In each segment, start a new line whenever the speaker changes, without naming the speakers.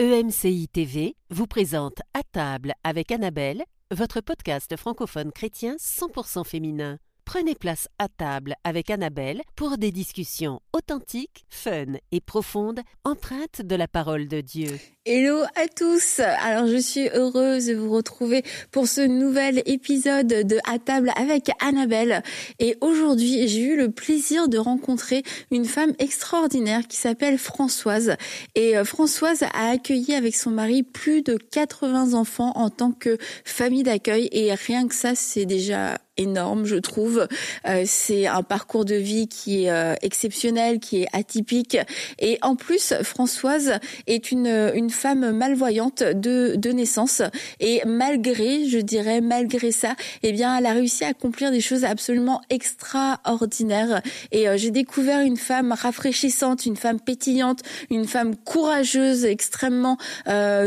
EMCI TV vous présente À table avec Annabelle, votre podcast francophone chrétien 100% féminin. Prenez place à table avec Annabelle pour des discussions authentiques, fun et profondes, empreintes de la parole de Dieu.
Hello à tous. Alors je suis heureuse de vous retrouver pour ce nouvel épisode de À table avec Annabelle. Et aujourd'hui, j'ai eu le plaisir de rencontrer une femme extraordinaire qui s'appelle Françoise. Et euh, Françoise a accueilli avec son mari plus de 80 enfants en tant que famille d'accueil. Et rien que ça, c'est déjà énorme, je trouve. Euh, c'est un parcours de vie qui est euh, exceptionnel, qui est atypique. Et en plus, Françoise est une, une femme malvoyante de, de naissance. Et malgré, je dirais, malgré ça, eh bien, elle a réussi à accomplir des choses absolument extraordinaires. Et euh, j'ai découvert une femme rafraîchissante, une femme pétillante, une femme courageuse, extrêmement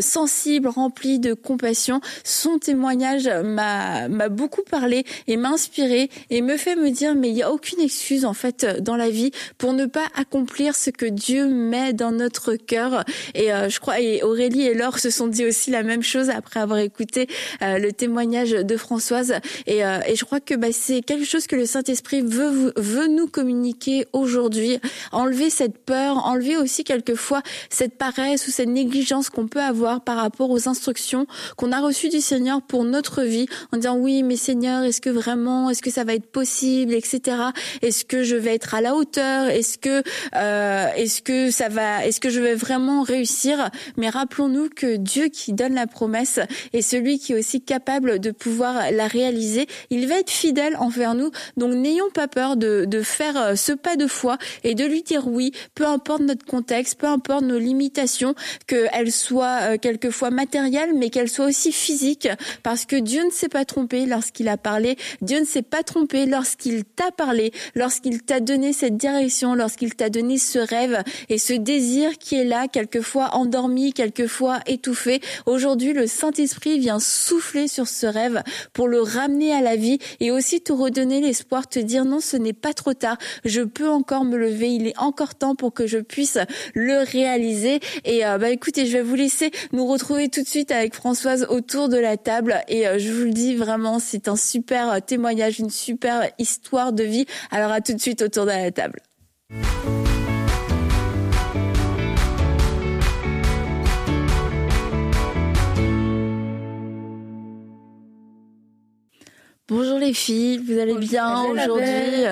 sensible, remplie de compassion. Son témoignage m'a beaucoup parlé m'a inspiré et me fait me dire mais il y a aucune excuse en fait dans la vie pour ne pas accomplir ce que Dieu met dans notre cœur. Et euh, je crois et Aurélie et Laure se sont dit aussi la même chose après avoir écouté euh, le témoignage de Françoise. Et, euh, et je crois que bah, c'est quelque chose que le Saint-Esprit veut veut nous communiquer aujourd'hui. Enlever cette peur enlever aussi quelquefois cette paresse ou cette négligence qu'on peut avoir par rapport aux instructions qu'on a reçues du Seigneur pour notre vie en disant oui mais Seigneur est-ce que vraiment est-ce que ça va être possible, etc. Est-ce que je vais être à la hauteur? Est-ce que euh, est-ce que ça va Est-ce que je vais vraiment réussir? Mais rappelons-nous que Dieu qui donne la promesse est celui qui est aussi capable de pouvoir la réaliser. Il va être fidèle envers nous. Donc n'ayons pas peur de, de faire euh, ce pas de foi et de lui dire oui, peu importe notre contexte, peu importe nos limitations, qu'elles soient euh, quelquefois matérielles, mais qu'elles soient aussi physiques, parce que Dieu ne s'est pas trompé lorsqu'il a parlé Dieu ne s'est pas trompé lorsqu'il t'a parlé, lorsqu'il t'a donné cette direction, lorsqu'il t'a donné ce rêve et ce désir qui est là, quelquefois endormi, quelquefois étouffé. Aujourd'hui, le Saint-Esprit vient souffler sur ce rêve pour le ramener à la vie et aussi te redonner l'espoir, te dire non, ce n'est pas trop tard, je peux encore me lever, il est encore temps pour que je puisse le réaliser. Et euh, bah écoutez, je vais vous laisser nous retrouver tout de suite avec Françoise autour de la table et euh, je vous le dis vraiment, c'est un super témoignage, une super histoire de vie. Alors à tout de suite autour de la table. Bonjour les filles, vous allez bien aujourd'hui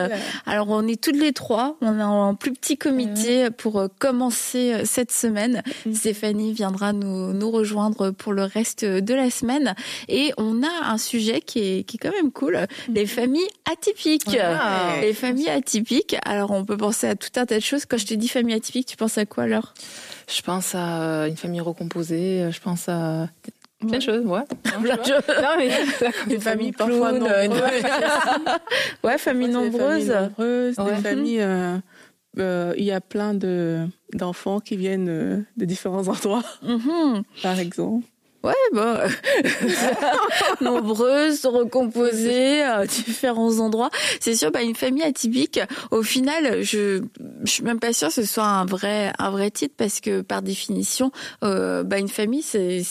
Alors on est toutes les trois, on est en plus petit comité pour euh, commencer euh, cette semaine. Mm. Stéphanie viendra nous, nous rejoindre pour le reste de la semaine et on a un sujet qui est, qui est quand même cool, mm. les familles atypiques. Les familles atypiques, alors on peut penser à tout un tas de choses. Quand je te dis famille atypique, tu penses à quoi alors
Je pense à euh, une famille recomposée, je pense à Plein de choses, ouais.
Plein de choses. Non, mais une famille parfois nombreuses. ouais, famille nombreuse.
Famille nombreuse, des familles. Euh, euh, il y a plein de d'enfants qui viennent euh, de différents endroits, mm-hmm. par exemple.
Ouais, bah, nombreuses, recomposées, à différents endroits. C'est sûr, bah, une famille atypique, au final, je, je suis même pas sûre que ce soit un vrai, un vrai titre parce que par définition, euh, bah, une famille, c'est,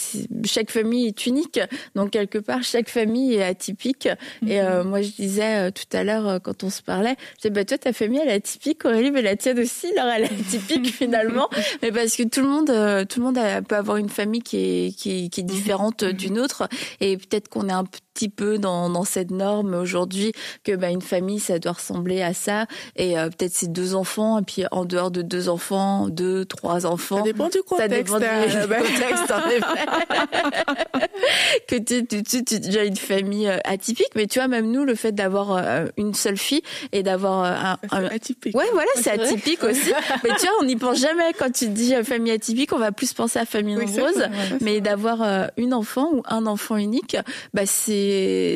chaque famille est unique. Donc, quelque part, chaque famille est atypique. Et euh, mhm. moi, je disais euh, tout à l'heure, euh, quand on se parlait, je disais, bah, toi, ta famille, elle est atypique, Aurélie, mais la tienne aussi, alors elle est atypique finalement. mais parce que tout le monde, tout le monde peut avoir une famille qui est, qui, qui différente d'une autre. Et peut-être qu'on est un petit peu dans, dans cette norme aujourd'hui que bah, une famille, ça doit ressembler à ça. Et euh, peut-être c'est deux enfants, et puis en dehors de deux enfants, deux, trois enfants. Ça
dépend du contexte. Ça dépend du
euh, contexte, en effet. que tu, tu, tu, tu déjà une famille euh, atypique, mais tu vois, même nous, le fait d'avoir une seule fille et d'avoir un,
un... atypique.
Ouais, voilà, c'est atypique aussi. mais tu vois, on n'y pense jamais quand tu dis famille atypique, on va plus penser à famille nombreuse, mais d'avoir une enfant ou un enfant unique, bah c'est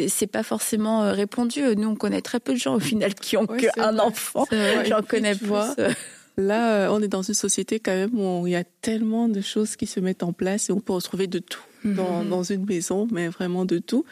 c'est pas forcément euh, répondu. Nous, on connaît très peu de gens au final qui ont qu'un enfant. J'en connais pas.
Là, euh, on est dans une société quand même où il y a tellement de choses qui se mettent en place et on peut retrouver de tout dans, mhm. dans une maison, mais vraiment de tout.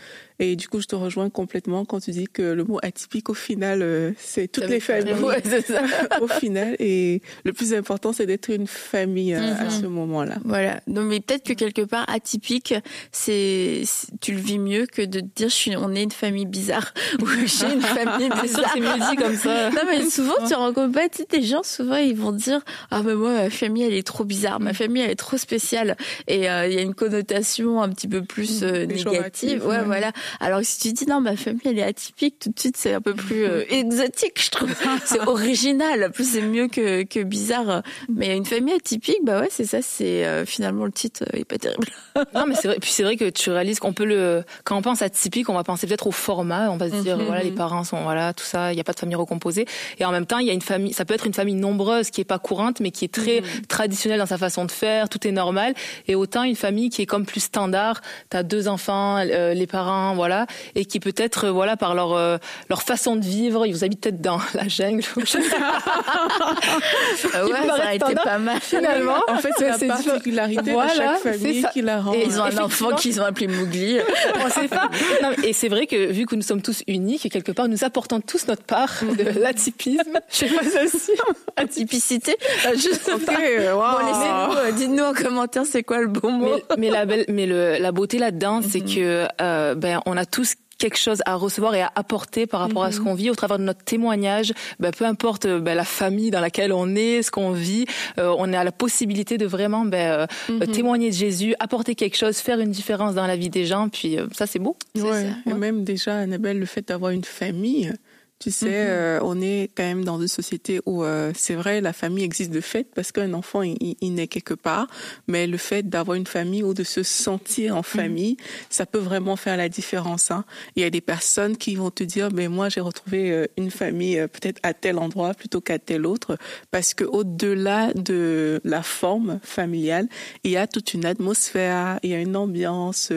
Et du coup, je te rejoins complètement quand tu dis que le mot atypique, au final, euh, c'est toutes les familles. Ouais, ça. au final. Et le plus important, c'est d'être une famille euh, à mhm. ce moment-là.
Voilà. Non, mais peut-être que quelque part, atypique, c'est, tu le vis mieux que de te dire, je suis, on est une famille bizarre. Ou j'ai une famille bizarre.
c'est mieux dit comme ça.
Non, mais souvent, tu rencontres pas, tu sais, des gens, souvent, ils vont dire, ah, mais moi, ma famille, elle est trop bizarre. Ma mm. famille, elle est trop spéciale. Et euh, il y a une connotation un petit peu plus mm. négative. Ouais, voilà. Alors si tu dis non, ma famille elle est atypique, tout de suite c'est un peu plus euh, exotique, je trouve. c'est original, plus c'est mieux que, que bizarre. Mais une famille atypique, bah ouais, c'est ça, c'est euh, finalement le titre est pas terrible.
non, mais c'est vrai. Puis c'est vrai que tu réalises qu'on peut le, quand on pense atypique, on va penser peut-être au format. On va se dire mhm. voilà, les parents sont voilà, tout ça, il n'y a pas de famille recomposée. Et en même temps, il y a une famille, ça peut être une famille nombreuse qui est pas courante, mais qui est très mhm. traditionnelle dans sa façon de faire. Tout est normal. Et autant une famille qui est comme plus standard. T'as deux enfants, euh, les parents, voilà, et qui peut-être, euh, voilà, par leur euh, leur façon de vivre, ils vous habitent peut-être dans la jungle.
ah ouais, ça a été pas mal
finalement.
En fait, c'est la particularité de chaque famille qui la rend.
Et ils ont un enfant qu'ils ont appelé Mowgli.
et c'est vrai que vu que nous sommes tous uniques, quelque part, nous apportons tous notre part de l'atypisme.
Je sais pas si atypicité. Juste okay, wow. dites-nous en commentaire c'est quoi le bon mot.
Mais, mais la belle, mais le, la beauté là-dedans, c'est mhm. que euh, ben on a tous quelque chose à recevoir et à apporter par rapport à ce mhm. qu'on vit au travers de notre témoignage. Ben, peu importe ben, la famille dans laquelle on est, ce qu'on vit, euh, on a la possibilité de vraiment ben, euh, mhm. témoigner de Jésus, apporter quelque chose, faire une différence dans la vie des gens. Puis ça, c'est beau.
Ouais, Et même déjà, Annabelle, le fait d'avoir une famille, tu sais, mm-hmm. euh, on est quand même dans une société où euh, c'est vrai, la famille existe de fait parce qu'un enfant, il, il, naît quelque part, mais le fait d'avoir une famille ou de se sentir en mm-hmm. famille, ça peut vraiment faire la différence. Hein. Il y a des personnes qui vont te dire, mais moi, j'ai retrouvé euh, une famille peut-être à tel endroit plutôt qu'à tel autre, parce que au-delà de la forme familiale, il y a toute une atmosphère, il y a une ambiance,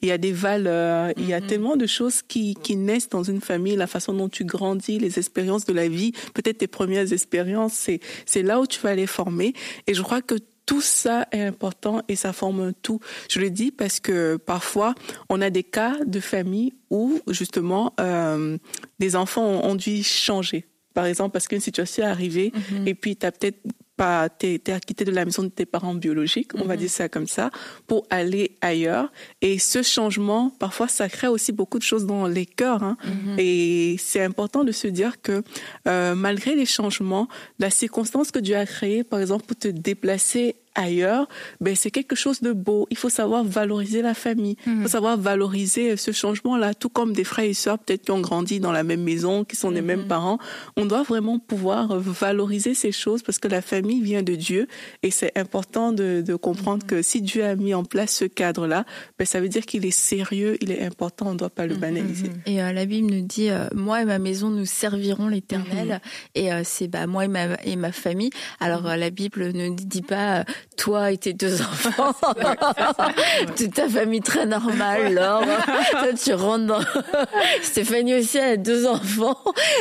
il y a des valeurs, il y a mm-hmm. tellement de choses qui, qui naissent dans une famille, la façon dont tu grandis les expériences de la vie, peut-être tes premières expériences, c'est, c'est là où tu vas les former. Et je crois que tout ça est important et ça forme un tout. Je le dis parce que parfois, on a des cas de famille où justement euh, des enfants ont, dû changer. Par exemple, parce qu'une situation est arrivée mm-hmm. et puis tu as peut-être pas, t'es, quitté de la maison de tes parents biologiques, on va mhm. dire ça comme ça, pour aller ailleurs. Et ce changement, parfois, ça crée aussi beaucoup de choses dans les cœurs. Hein. Mhm. Et c'est important de se dire que euh, malgré les changements, la circonstance que Dieu a créée, par exemple, pour te déplacer ailleurs, ben c'est quelque chose de beau. Il faut savoir valoriser la famille. Il faut mhm. savoir valoriser ce changement-là, tout comme des frères et sœurs peut-être qui ont grandi dans la même maison, qui sont les mêmes mhm. parents. On doit vraiment pouvoir valoriser ces choses parce que la famille vient de Dieu et c'est important de, de comprendre mhm. que si Dieu a mis en place ce cadre-là, ben ça veut dire qu'il est sérieux, il est important, on ne doit pas le banaliser.
Et euh, la Bible nous dit, euh, moi et ma maison, nous servirons l'Éternel. Et euh, c'est bah, moi et ma, et ma famille. Alors la Bible ne dit pas toi et tes deux enfants, toute ta famille très normale, Laure. toi, tu rentres dans... Stéphanie aussi a deux enfants.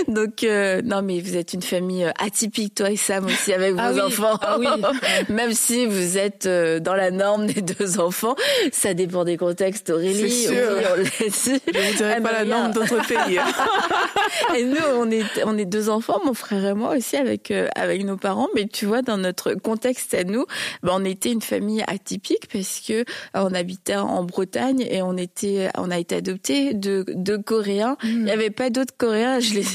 Donc, euh, non, mais vous êtes une famille euh, atypique, toi et Sam aussi, avec vos ah enfants. Ah oui. Même si vous êtes euh, dans la norme des deux enfants, ça dépend des contextes, Aurélie.
C'est sûr. Je ne dirais pas la norme d'autres pays.
et nous, on est, on est deux enfants, mon frère et moi aussi, avec, avec nos parents. Mais tu vois, dans notre contexte à nous, ben, on était une famille atypique parce que euh, on habitait en Bretagne et on était, on a été adopté de, de Coréens. Hmm. Il n'y avait pas d'autres Coréens. Je les,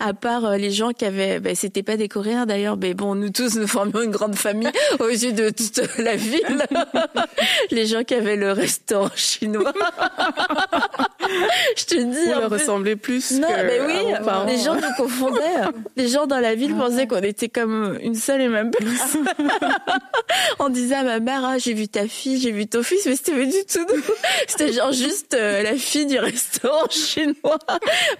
à part euh, les gens qui avaient, ben, c'était pas des Coréens d'ailleurs, mais bon, nous tous nous formions une grande famille aux yeux de toute la ville. les gens qui avaient le restaurant chinois. Je te dis.
Vous leur ressemblait plus.
Non,
mais
oui. Les gens nous confondaient. Les gens dans la ville pensaient qu'on était comme une seule et même personne. on disait à ma mère, ah, j'ai vu ta fille, j'ai vu ton fils, mais c'était pas du tout nous. C'était genre juste euh, la fille du restaurant chinois.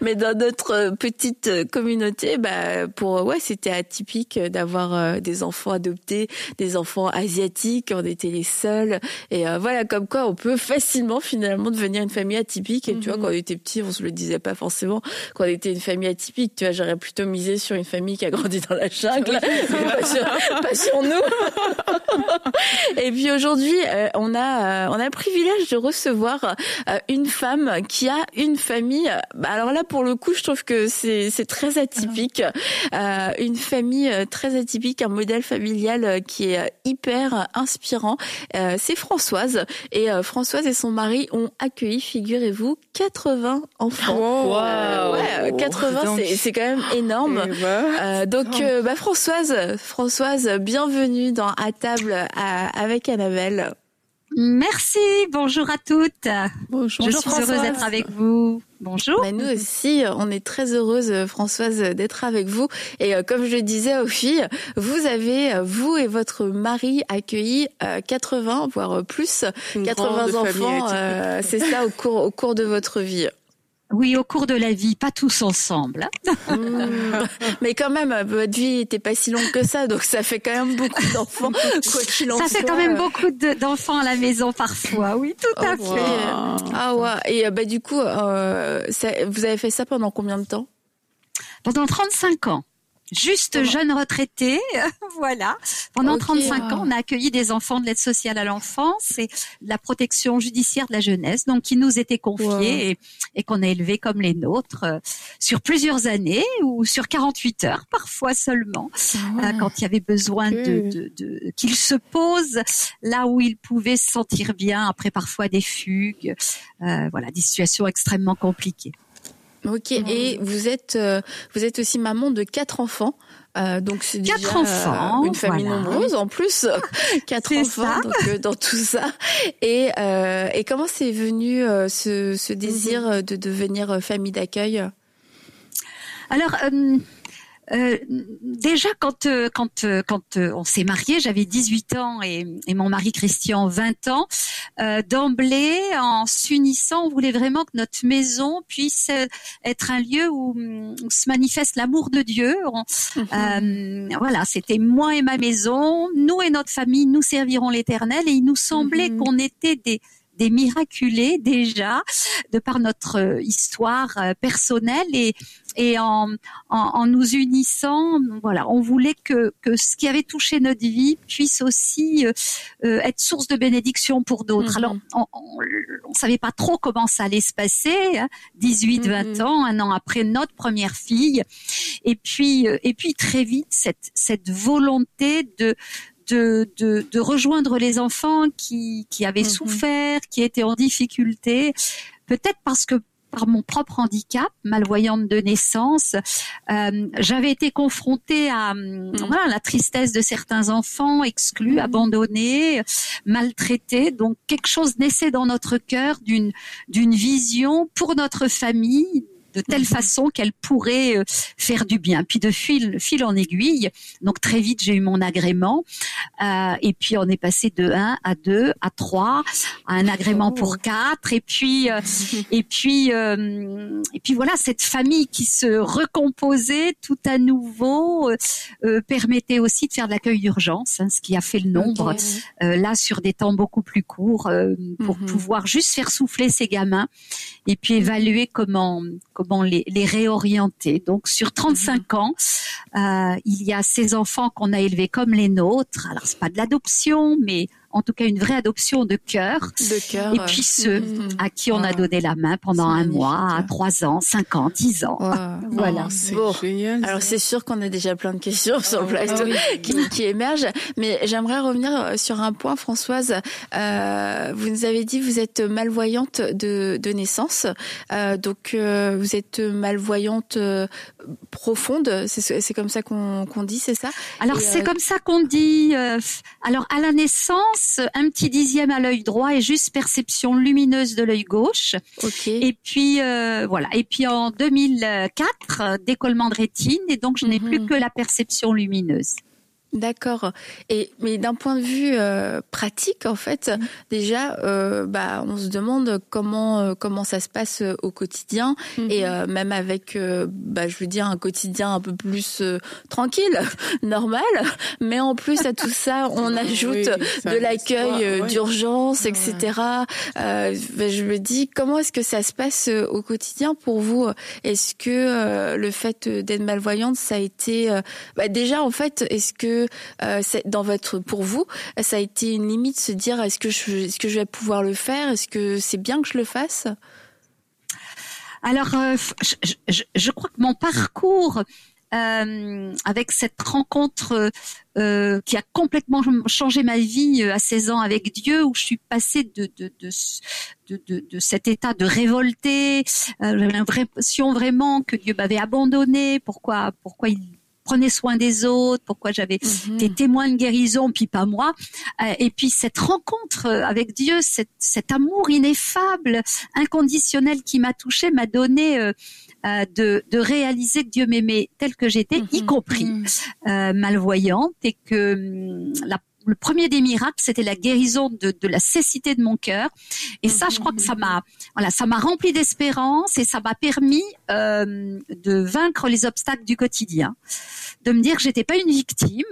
Mais dans notre euh, petite euh, communauté, bah, pour, ouais, c'était atypique d'avoir des enfants adoptés, des enfants asiatiques. On était les seuls. Et euh, voilà, comme quoi on peut facilement finalement devenir une famille atypique. Et tu vois, mhm. Quand on était petit, on se le disait pas forcément. Quand on était une famille atypique, tu vois, j'aurais plutôt misé sur une famille qui a grandi dans la jungle, pas, sur, nous. et puis aujourd'hui, euh, on a on a le privilège de recevoir une femme qui a une famille. Bah, alors là, pour le coup, je trouve que c'est c'est très atypique. une famille très atypique, un modèle familial qui est hyper inspirant. c'est Françoise. Et euh, Françoise et son mari ont accueilli, figurez-vous, 80 enfants.
Wow.
80, c'est quand même énorme. Euh, donc, euh, bah, Françoise, Françoise, bienvenue dans À table avec Annabelle.
Merci, bonjour à toutes. Bonjour, Je suis heureuse d'être avec vous. Bonjour.
Bah, nous aussi, on est très heureuse, Françoise, d'être avec vous. Et euh, comme je le disais aux filles, vous avez, vous et votre mari, accueilli 80, euh, voire plus, 80 enfants, euh, c'est ça, au cours, au cours de votre vie.
Oui, au cours de la vie, pas tous ensemble.
Mmh. Mais quand même, votre vie n'était pas si longue que ça, donc ça fait quand même beaucoup d'enfants, quoi qu'il
en
ça
soit. Fait quand même beaucoup d'enfants à la maison parfois, oui, tout à oh, fait.
Ah ouais, et euh, bah du coup, euh, vous avez fait ça pendant combien de temps?
Pendant 35 ans juste jeune retraité, voilà. Pendant 35 ans, on a accueilli des enfants de l'aide sociale à l'enfance et de la protection judiciaire de la jeunesse, donc qui nous étaient confiés et, qu'on a élevés comme les nôtres euh, sur plusieurs années ou sur 48 heures parfois seulement, ah euh, quand il y avait besoin de, de, de qu'ils se posent là où ils pouvaient se sentir bien après parfois des fugues, euh, voilà, des situations extrêmement compliquées.
Ok, et vous êtes euh, vous êtes aussi maman de quatre enfants. Euh, donc c'est déjà
quatre enfants,
une famille nombreuse en plus, quatre enfants donc, dans tout ça. Et, euh, et comment c'est venu ce, ce désir mhm. de devenir famille d'accueil?
Alors euh, déjà quand euh, quand euh, quand on s'est marié, j'avais 18 ans et, et, mon mari Christian 20 ans. D'emblée, en s'unissant, on voulait vraiment que notre maison puisse être un lieu où, se manifeste l'amour de Dieu. Mhm. voilà, c'était moi et ma maison, nous et notre famille, nous servirons l'Éternel. Et il nous semblait mhm. qu'on était des des miraculés déjà de par notre histoire personnelle et et en, en, nous unissant, voilà, on voulait que, que ce qui avait touché notre vie puisse aussi euh, euh, être source de bénédiction pour d'autres. Alors, mhm. on, on, savait pas trop comment ça allait se passer, 18, hein, 20 mhm. ans, un an après notre première fille, et puis euh, et puis très vite cette cette volonté de de, de, de, rejoindre les enfants qui, qui avaient mhm. souffert, qui étaient en difficulté, peut-être parce que par mon propre handicap, malvoyante de naissance, euh, j'avais été confrontée à mm. voilà, la tristesse de certains enfants exclus, mm. abandonnés, maltraités. Donc quelque chose naissait dans notre cœur d'une d'une vision pour notre famille de telle façon qu'elle pourrait euh, faire du bien. Puis de fil, fil en aiguille, donc très vite j'ai eu mon agrément, euh, et puis on est passé de 1 à 2 à 3, à un agrément pour 4, et puis euh, et puis euh, et puis voilà cette famille qui se recomposait tout à nouveau euh, permettait aussi de faire de l'accueil d'urgence, hein, ce qui a fait le nombre là sur des temps beaucoup plus courts pour mhm. pouvoir juste faire souffler ces gamins et puis évaluer comment comment les, les réorienter. Donc sur 35 mhm. ans, euh, il y a ces enfants qu'on a élevés comme les nôtres. Alors c'est pas de l'adoption, mais en tout cas une vraie adoption de cœur.
De cœur.
Et puis ceux mm, mm. à qui on a donné la main pendant un mois, trois ans, cinq ans, dix ans.
voilà. Oh, génial. Alors c'est sûr qu'on a déjà plein de questions sur le ah plateau qui, qui, émergent, mais j'aimerais revenir euh, sur un point, Françoise. Euh, vous nous avez dit vous êtes malvoyante de, de naissance, euh, donc euh, vous êtes malvoyante euh, profonde. C'est comme ça qu'on dit, c'est ça?
Alors c'est comme ça qu'on dit. alors à la naissance un petit dixième à l'œil droit et juste perception lumineuse de l'œil gauche. Et puis euh, voilà. Et puis en 2004, décollement de rétine et donc je n'ai plus mhm. que la perception lumineuse.
D'accord. Et mais d'un point de vue euh, pratique, en fait, mm. déjà, euh, bah, on se demande comment euh, comment ça se passe au quotidien mm-hmm. et même avec, bah, je veux dire, un quotidien un peu plus tranquille, normal. Mais en plus à tout ça, on ajoute de l'accueil d'urgence, etc. Bah, je me dis, comment est-ce que ça se passe au quotidien pour vous? Est-ce que le fait d'être malvoyante, ça a été, bah, déjà en fait, est-ce que euh, dans votre pour vous, ça a été une limite se dire est-ce que je vais pouvoir le faire? Est-ce que c'est bien que je le fasse?
Alors, euh, je, crois que mon parcours euh, avec cette rencontre qui a complètement changé ma vie à 16 ans avec Dieu, où je suis passée de, cet état de révolté, j'avais l'impression vraiment que Dieu m'avait abandonné, pourquoi, pourquoi il prenait soin des autres, pourquoi j'avais mhm. des témoins de guérison, puis pas moi. Euh, et puis cette rencontre avec Dieu, cet amour ineffable, inconditionnel qui m'a touché, m'a donné euh, euh, de, de, réaliser que Dieu m'aimait tel que j'étais, y mhm. compris mhm. malvoyante, et que hum, la le premier des miracles, c'était la guérison de, de, la cécité de mon cœur. Et ça, je crois que ça m'a, voilà, ça m'a rempli d'espérance et ça m'a permis euh, de vaincre les obstacles du quotidien, de me dire que j'étais pas une victime,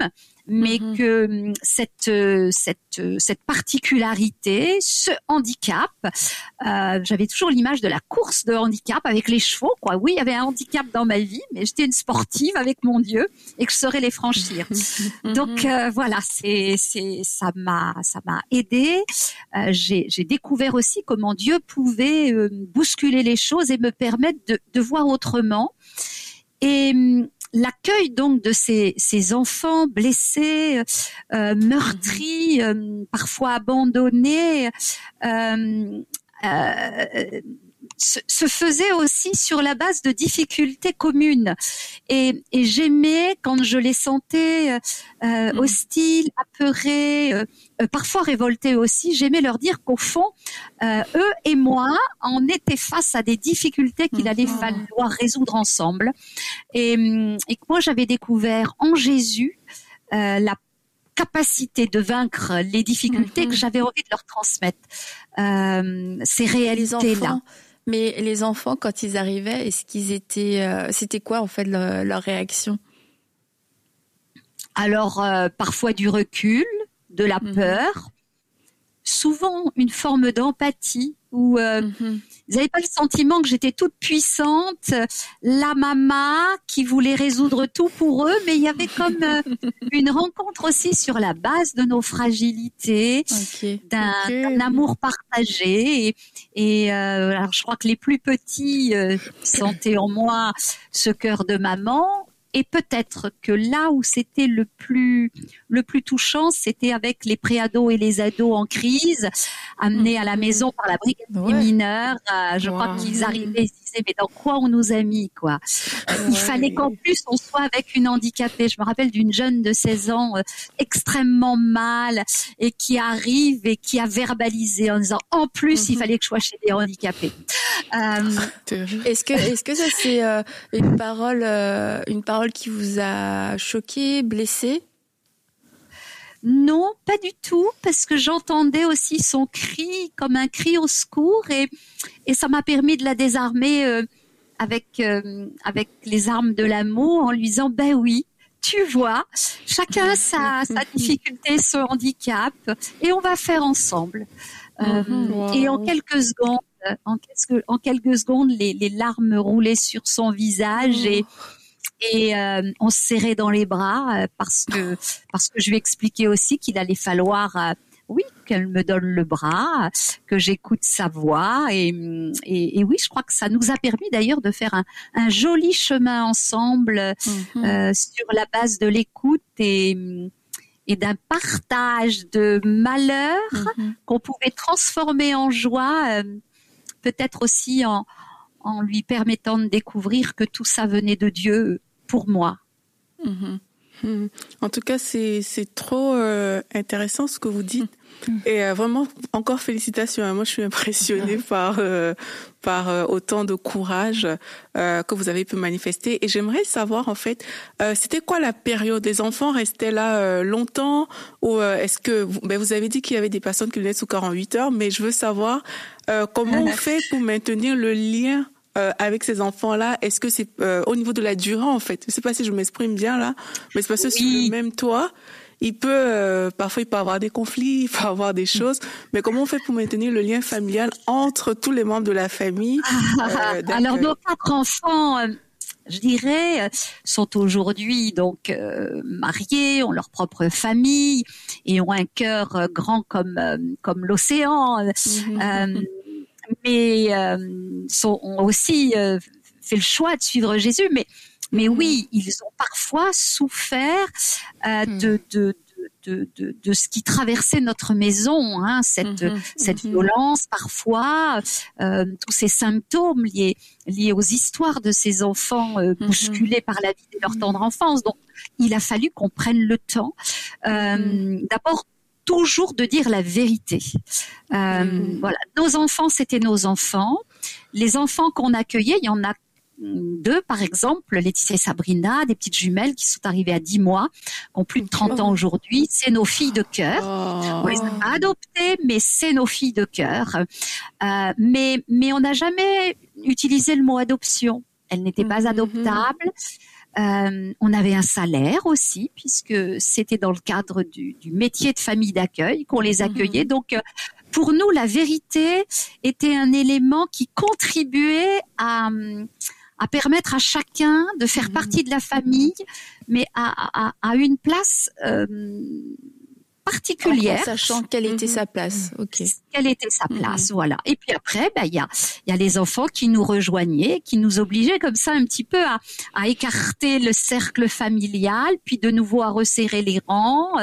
mais mm-hmm. que hum, cette euh, cette euh, cette particularité, ce handicap, euh, j'avais toujours l'image de la course de handicap avec les chevaux. Quoi, oui, il y avait un handicap dans ma vie, mais j'étais une sportive avec mon Dieu et que je saurais les franchir. Mm-hmm. Donc voilà, c'est c'est ça m'a ça m'a aidé. j'ai j'ai découvert aussi comment Dieu pouvait bousculer les choses et me permettre de de voir autrement. Et hum, l'accueil donc de ces, enfants blessés, euh, meurtris, euh, parfois abandonnés, euh se, faisait aussi sur la base de difficultés communes. Et, et j'aimais quand je les sentais euh, euh, mm. hostiles, apeurés, euh, parfois révoltés aussi, j'aimais leur dire qu'au fond, eux et moi, on était face à des difficultés qu'il allait mm. falloir résoudre ensemble. Et, et que moi, j'avais découvert en Jésus la capacité de vaincre les difficultés que mm-hmm. j'avais envie de leur transmettre. Euh, ces réalités-là.
Mais les enfants, quand ils arrivaient, est-ce qu'ils étaient, euh, c'était quoi en fait leur, réaction?
Alors euh, parfois du recul, de la mhm. peur, souvent une forme d'empathie où euh, ils n'avaient pas le sentiment que j'étais toute puissante, la maman qui voulait résoudre tout pour eux, mais il y avait comme euh, une rencontre aussi sur la base de nos fragilités, d'un amour partagé. Et, et euh, alors je crois que les plus petits sentaient en moi ce cœur de maman et peut-être que là où c'était le plus le plus touchant, c'était avec les préados et les ados en crise, amenés à la mm. maison par la brigade des mineurs. Euh, je crois qu'ils arrivaient, ils se disaient mais dans quoi on nous a mis quoi? Il fallait qu'en plus on soit avec une handicapée. Je me rappelle d'une jeune de 16 ans euh, extrêmement mal et qui arrive et qui a verbalisé en disant en plus il mm-hmm. fallait que je sois chez des handicapés.
Euh, est-ce que est-ce que ça c'est une parole une parole qui vous a choqué, blessé?
Non, pas du tout, parce que j'entendais aussi son cri comme un cri au secours et, et ça m'a permis de la désarmer euh, avec, euh, avec les armes de l'amour en lui disant, ben oui, tu vois, chacun sa, sa difficulté, son handicap et on va faire ensemble. Euh, mhm. Et en quelques secondes, en quelques, en quelques secondes, les, les larmes roulaient sur son visage et oh et euh, on se serrait dans les bras euh, parce que parce que je lui expliquais aussi qu'il allait falloir euh, oui qu'elle me donne le bras, que j'écoute sa voix et, et, oui je crois que ça nous a permis d'ailleurs de faire un, un, joli chemin ensemble mhm. sur la base de l'écoute et et d'un partage de malheur mhm. qu'on pouvait transformer en joie, peut-être aussi en, en lui permettant de découvrir que tout ça venait de Dieu pour moi.
Mhm.
Hmm. En tout cas, c'est trop euh, intéressant ce que vous dites. Hmm. Et euh, vraiment, encore félicitations. Moi, je suis impressionnée par euh, par autant de courage que vous avez pu manifester. Et j'aimerais savoir, en fait, c'était quoi la période? Les enfants restaient là longtemps? Ou est-ce que ben, vous avez dit qu'il y avait des personnes qui venaient sous 48 heures, mais je veux savoir comment on fait pour maintenir le lien euh, avec ces enfants-là Est-ce que c'est euh, au niveau de la durée en fait? Je sais pas si je m'exprime bien là, mais c'est parce que sur le même toit, il peut euh, parfois il peut avoir des conflits, il peut avoir des choses, mais comment on fait pour maintenir le lien familial entre tous les membres de la famille
Alors nos quatre enfants je dirais, sont aujourd'hui donc mariés, ont leur propre famille et ont un cœur grand comme comme l'océan. Mm-hmm mais euh, sont, ont aussi euh, fait le choix de suivre Jésus. Mais, mais mhm. oui, ils ont parfois souffert euh, mhm. de, de, de, de, de, ce qui traversait notre maison, hein, cette, mhm. cette violence parfois, euh, tous ces symptômes liés, liés aux histoires de ces enfants euh, bousculés par la vie de leur tendre enfance. Donc, il a fallu qu'on prenne le temps, euh, d'abord toujours de dire la vérité. Euh, hmm. Voilà, nos enfants, c'était nos enfants. Les enfants qu'on accueillait, il y en a deux, par exemple, Laetitia et Sabrina, des petites jumelles qui sont arrivées à 10 mois, qui ont plus de 30 ans aujourd'hui. C'est nos filles de cœur. Oh. On les a adoptées, mais c'est nos filles de cœur. Euh, mais, mais on n'a jamais utilisé le mot adoption. Elles n'étaient pas mhm. adoptables. Euh, on avait un salaire aussi, puisque c'était dans le cadre du, métier de famille d'accueil qu'on les accueillait. Mhm. Donc, euh, pour nous, la vérité était un élément qui contribuait à, à permettre à chacun de faire mhm. partie de la famille, mais à, à, une place euh, particulière.
En sachant quelle était sa place.
Ok. Quelle était sa place, voilà. Et puis après, ben il y a il y a les enfants qui nous rejoignaient, qui nous obligeaient comme ça un petit peu à, à écarter le cercle familial, puis de nouveau à resserrer les rangs.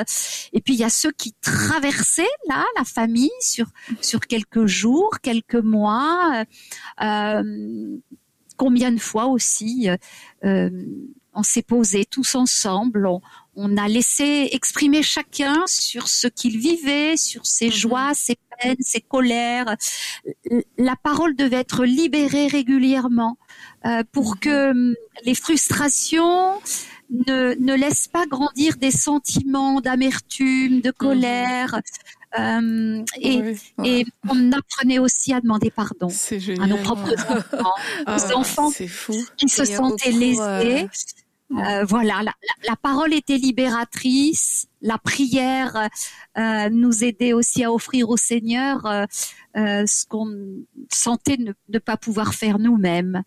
Et puis il y a ceux qui traversaient là la famille sur sur quelques jours, quelques mois. Euh, combien de fois aussi euh, on s'est posé tous ensemble, on, on a laissé exprimer chacun sur ce qu'il vivait, sur ses mhm. joies, ses peines, ses colères. La parole devait être libérée régulièrement euh, pour mhm. que hum, les frustrations ne, ne laissent pas grandir des sentiments d'amertume, de mhm. colère. Euh, et, et, on apprenait aussi à demander pardon à nos propres enfants, aux ah, enfants qui se sentaient lésés. Euh, euh, voilà, la, la, parole était libératrice, la prière euh, nous aidait aussi à offrir au Seigneur euh, euh ce qu'on sentait ne, pas pouvoir faire nous-mêmes.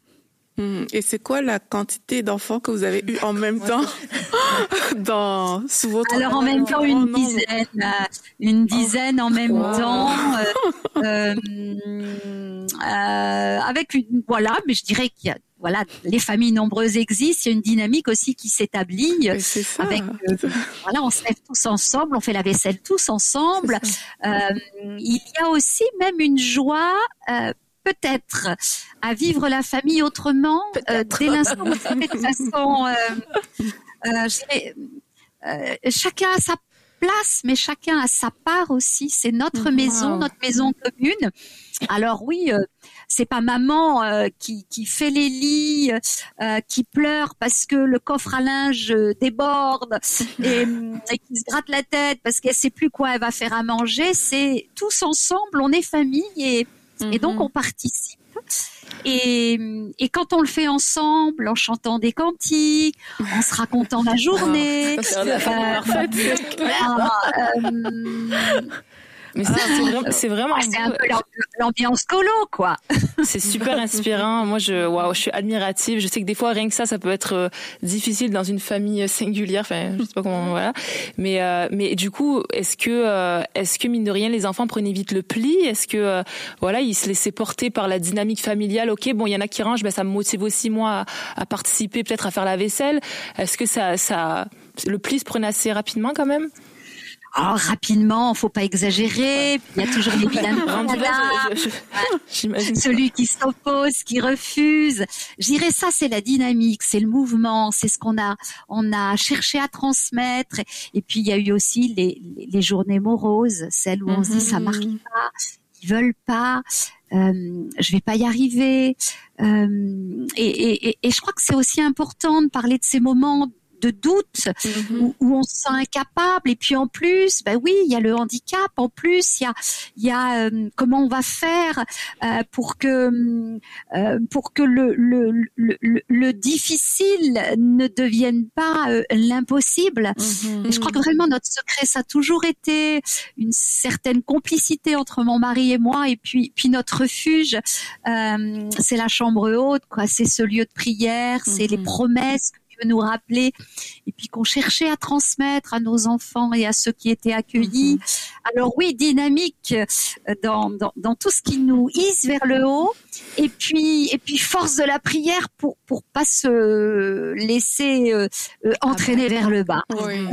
Hmm. Et c'est quoi la quantité d'enfants que vous avez eu en même temps dans sous votre
Alors en même temps une dizaine, euh, une dizaine en même temps, euh, avec une voilà, mais je dirais qu'il y a voilà, les familles nombreuses existent. Il y a une dynamique aussi qui s'établit avec. Euh, voilà, on se lève tous ensemble, on fait la vaisselle tous ensemble. Euh, il y a aussi même une joie. Euh, peut-être à vivre la famille autrement dès l'instant où de façon chacun a sa place, mais chacun a sa part aussi. C'est notre maison, notre maison commune. Alors oui, euh, c'est pas maman euh, qui, qui fait les lits, euh, qui pleure parce que le coffre à linge déborde et, qui se gratte la tête parce qu'elle sait plus quoi elle va faire à manger. C'est tous ensemble, on est famille et, et donc mhm. on participe. Et, et, quand on le fait ensemble, en chantant des cantiques, en se racontant la journée,
mais c'est vraiment,
c'est un peu l'ambiance colo, quoi.
C'est super inspirant. Moi, je, waouh, je suis admirative. Je sais que des fois, rien que ça, ça peut être euh, difficile dans une famille singulière. Enfin, je sais pas comment, voilà. Mais, euh, mais du coup, est-ce que, euh, est-ce que mine de rien, les enfants prenaient vite le pli? Est-ce que, voilà, ils se laissaient porter par la dynamique familiale? Ok, bon, il y en a qui rangent, ben ça me motive aussi moi à, à participer, peut-être à faire la vaisselle. Est-ce que ça, ça, le pli se prenait assez rapidement quand même?
Alors, rapidement, faut pas exagérer. Il y a toujours les vilains Celui qui s'oppose, qui refuse. J'irais ça, c'est la dynamique, c'est le mouvement, c'est ce qu'on a, on a cherché à transmettre. Et puis il y a eu aussi les, les, journées moroses, celles où on se dit ça marche mhm. pas, ils veulent pas. Euh, je vais pas y arriver. Euh, et, et, et, je crois que c'est aussi important de parler de ces moments de doute mm-hmm. où, on se sent incapable et puis en plus ben oui il y a le handicap en plus il y a il y a euh, comment on va faire euh, pour que euh, pour que le, le le, le difficile ne devienne pas l'impossible mm-hmm. je crois que vraiment notre secret ça a toujours été une certaine complicité entre mon mari et moi et puis puis notre refuge c'est la chambre haute quoi c'est ce lieu de prière c'est les mm-hmm. Nous rappeler et puis qu'on cherchait à transmettre à nos enfants et à ceux qui étaient accueillis. Mhm. Alors oui, dynamique euh, dans, dans, dans, tout ce qui nous hisse vers le haut et puis et puis force de la prière pour pour pas se laisser euh, euh, entraîner vers le bas.
Oui,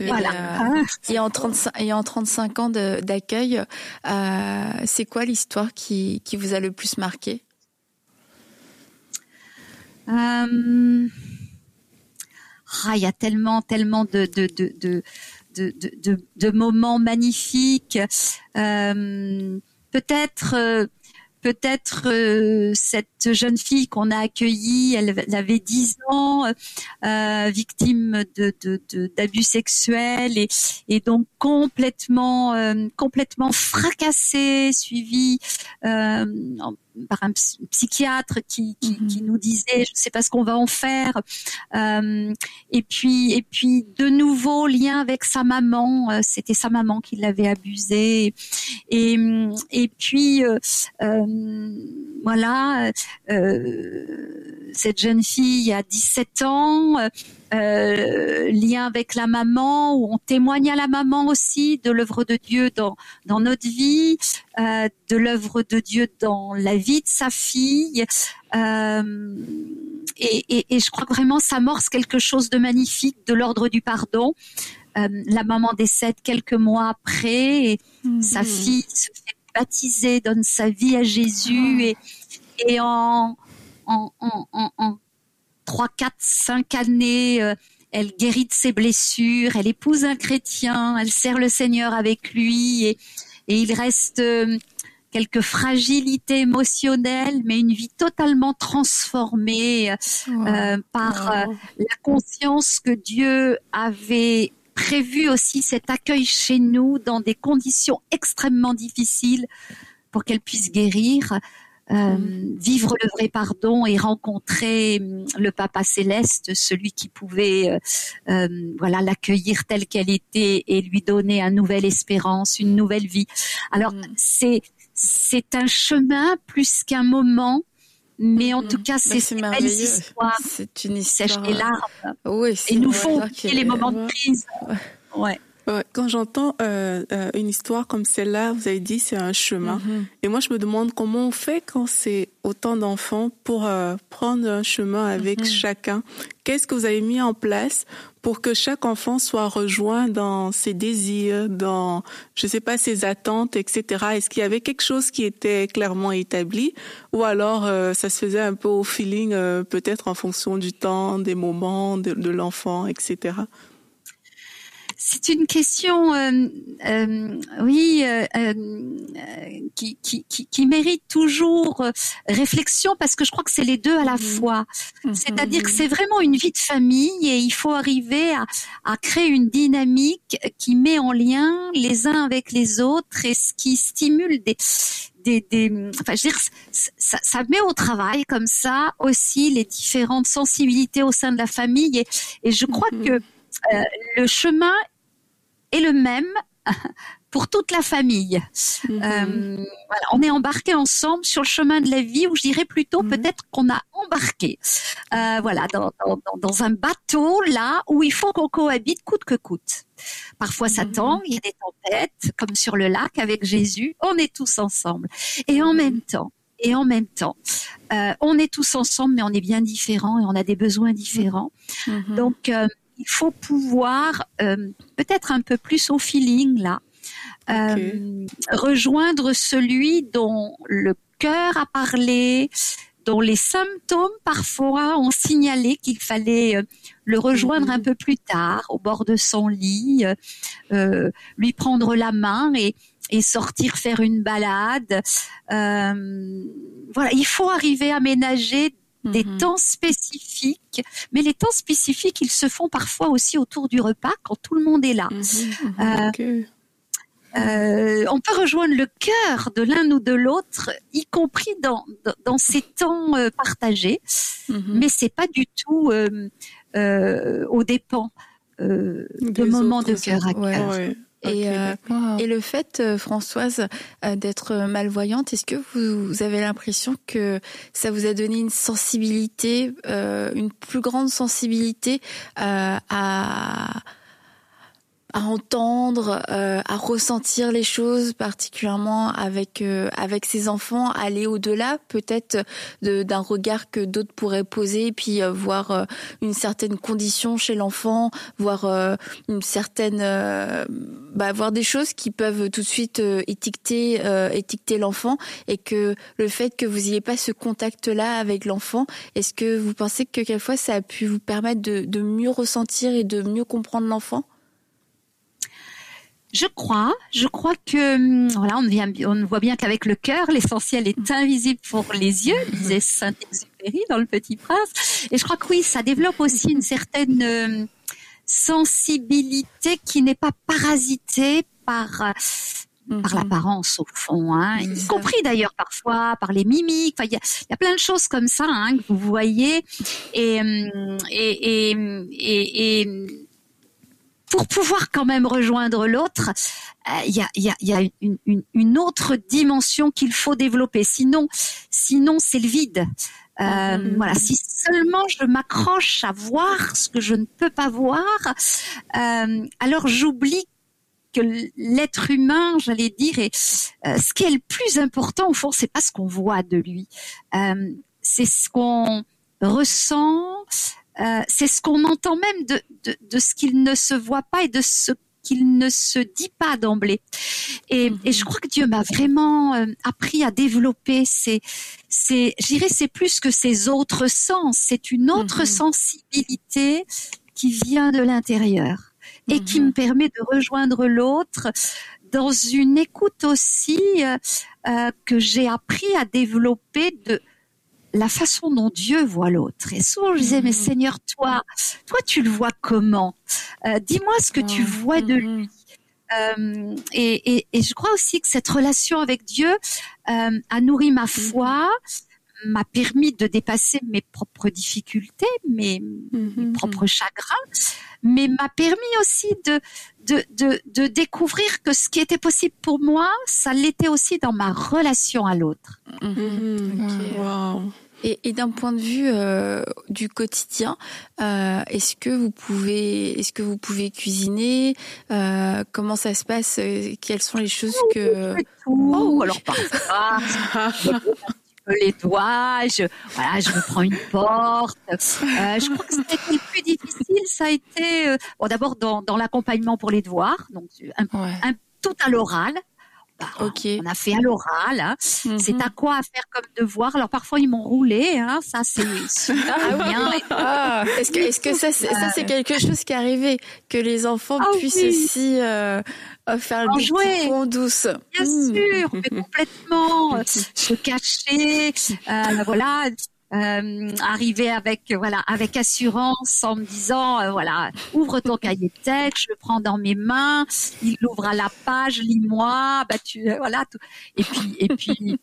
voilà. Et en 35 et en 35 ans d'accueil, c'est quoi l'histoire qui qui vous a le plus marqué?
Ah, il y a tellement, tellement de, de, de, de de, de, de, moments magnifiques. Euh, peut-être, euh, peut-être euh, cette jeune fille qu'on a accueillie, elle, avait 10 ans, euh, victime de, d'abus sexuels et, et donc complètement, complètement fracassée, suivie par un psychiatre qui, qui, mhm. qui, nous disait je ne sais pas ce qu'on va en faire. Euh, et puis et puis de nouveau lien avec sa maman. Euh, c'était sa maman qui l'avait abusé. Et et puis euh, euh voilà cette jeune fille a 17 ans euh, lien avec la maman, où on témoigne à la maman aussi de l'œuvre de Dieu dans, dans notre vie, euh, de l'œuvre de Dieu dans la vie de sa fille. Euh, et, et, et, je crois que vraiment ça amorce quelque chose de magnifique de l'ordre du pardon. Euh, la maman décède quelques mois après et mhm. sa fille se fait baptiser, donne sa vie à Jésus oh. et, et en, en, en, en 3, 4, 5 années, euh, elle guérit de ses blessures, elle épouse un chrétien, elle sert le Seigneur avec lui et, il reste euh, quelques fragilités émotionnelles, mais une vie totalement transformée euh, par la conscience que Dieu avait prévu aussi cet accueil chez nous dans des conditions extrêmement difficiles pour qu'elle puisse guérir. Euh, mm. vivre le vrai pardon et rencontrer mm, le Papa céleste, celui qui pouvait euh, euh, voilà l'accueillir tel qu'elle était et lui donner une nouvelle espérance, une nouvelle vie. Alors mm. c'est c'est un chemin plus qu'un moment. Mais en tout cas, c'est une belle histoire.
C'est une histoire. Sèche les
larmes. Oui, et nous font les moments de crise.
Ouais. Quand j'entends euh, euh, une histoire comme celle-là, vous avez dit c'est un chemin. Mm-hmm. Et moi, je me demande comment on fait quand c'est autant d'enfants pour euh, prendre un chemin avec mm-hmm. chacun. Qu'est-ce que vous avez mis en place pour que chaque enfant soit rejoint dans ses désirs, dans, je sais pas, ses attentes, etc. Est-ce qu'il y avait quelque chose qui était clairement établi? Ou alors euh, ça se faisait un peu au feeling, euh, peut-être en fonction du temps, des moments de, de l'enfant, etc.
C'est une question, euh, euh, oui, euh, qui, qui, qui, mérite toujours réflexion parce que je crois que c'est les deux à la mhm. fois. Mhm. C'est-à-dire que c'est vraiment une vie de famille et il faut arriver à, à, créer une dynamique qui met en lien les uns avec les autres et ce qui stimule des, des, des, enfin, je veux dire, ça, ça, met au travail comme ça aussi les différentes sensibilités au sein de la famille et, et je crois mhm. que euh, le chemin est le même pour toute la famille. Mhm. Euh, voilà, on est embarqué ensemble sur le chemin de la vie, ou je dirais plutôt mhm. peut-être qu'on a embarqué, euh, voilà, dans, dans, dans, un bateau là où il faut qu'on cohabite coûte que coûte. Parfois ça mhm. tend, il y a des tempêtes, comme sur le lac avec Jésus. On est tous ensemble, et en même temps, et en même temps, euh, on est tous ensemble, mais on est bien différents et on a des besoins différents. Donc il faut pouvoir peut-être un peu plus au feeling là, rejoindre celui dont le cœur a parlé, dont les symptômes parfois ont signalé qu'il fallait euh, le rejoindre un mhm. peu plus tard au bord de son lit, euh, euh, lui prendre la main et, sortir faire une balade. voilà, il faut arriver à ménager des mhm. temps spécifiques, mais les temps spécifiques, ils se font parfois aussi autour du repas quand tout le monde est là. Mhm. Euh, on peut rejoindre le cœur de l'un ou de l'autre, y compris dans, dans, ces temps euh, partagés, mhm. mais c'est pas du tout euh, euh au dépens euh, de moments de cœur à cœur.
Et, et, le fait, Françoise, d'être malvoyante, est-ce que vous, avez l'impression que ça vous a donné une sensibilité, une plus grande sensibilité à à entendre, euh, à ressentir les choses, particulièrement avec euh, avec ses enfants, aller au-delà peut-être d'un regard que d'autres pourraient poser, puis euh, voir une certaine condition chez l'enfant, voir une certaine, bah, voir des choses qui peuvent tout de suite étiqueter étiqueter l'enfant, et que le fait que vous ayez pas ce contact-là avec l'enfant, est-ce que vous pensez que quelquefois ça a pu vous permettre de, de mieux ressentir et de mieux comprendre l'enfant?
Je crois, je crois que hum, voilà, on, vient, on voit bien qu'avec le cœur, l'essentiel est invisible pour les yeux, disait Saint-Exupéry dans Le Petit Prince. Et je crois que oui, ça développe aussi une certaine hum, sensibilité qui n'est pas parasitée par euh, par mhm. l'apparence au fond, hein, y compris d'ailleurs parfois par les mimiques. Enfin, il y a, y a, plein de choses comme ça hein, que vous voyez et, hum, et, et, et, et pour pouvoir quand même rejoindre l'autre, euh, il y, a, y, a, y a, une, une, une autre dimension qu'il faut développer. Sinon, sinon c'est le vide. Euh, mm-hmm. Voilà, si seulement je m'accroche à voir ce que je ne peux pas voir, euh, alors j'oublie que l'être humain, j'allais dire, et euh, ce qui est le plus important au fond, c'est pas ce qu'on voit de lui, euh, c'est ce qu'on ressent, euh, c'est ce qu'on entend même de, de, de ce qu'il ne se voit pas et de ce qu'il ne se dit pas d'emblée. Et, et, je crois que Dieu m'a vraiment euh, appris à développer ces, ces, j'irais, c'est plus que ces autres sens. C'est une autre mhm. sensibilité qui vient de l'intérieur et qui mhm. me permet de rejoindre l'autre dans une écoute aussi euh que j'ai appris à développer de la façon dont Dieu voit l'autre. Et souvent, je disais, mais mm-hmm. Seigneur, toi, toi, tu le vois comment? Euh, Dis-moi ce que tu vois de mm-hmm. lui. Euh, et, je crois aussi que cette relation avec Dieu euh, a nourri ma foi, m'a permis de dépasser mes propres difficultés, mes, propres chagrins, mais m'a permis aussi de, de, découvrir que ce qui était possible pour moi, ça l'était aussi dans ma relation à l'autre.
Et, d'un point de vue euh, du quotidien, euh, est-ce que vous pouvez, est-ce que vous pouvez cuisiner euh, Comment ça se passe Quelles sont les choses que
Oh, alors parfois, les doigts, je, voilà, je me prends une porte. je crois que ce qui a le plus difficile, ça a été, bon, d'abord dans, dans l'accompagnement pour les devoirs, donc un, tout à l'oral, bah, on a fait à l'oral. Hein. Mhm. C'est à quoi à faire comme devoir? Alors parfois ils m'ont roulé. Hein. Ça c'est ah bien.
Ah, est-ce que, ça, c'est, c'est quelque chose qui est arrivé que les enfants ah puissent aussi euh, faire le jouer en douce.
Bien hmm. sûr, complètement. Se cacher. Euh, voilà euh, arriver avec voilà avec assurance en me disant euh, voilà ouvre ton cahier de texte, je le prends dans mes mains, il ouvre à la page, lis-moi, bah tu euh, voilà tout. et puis et puis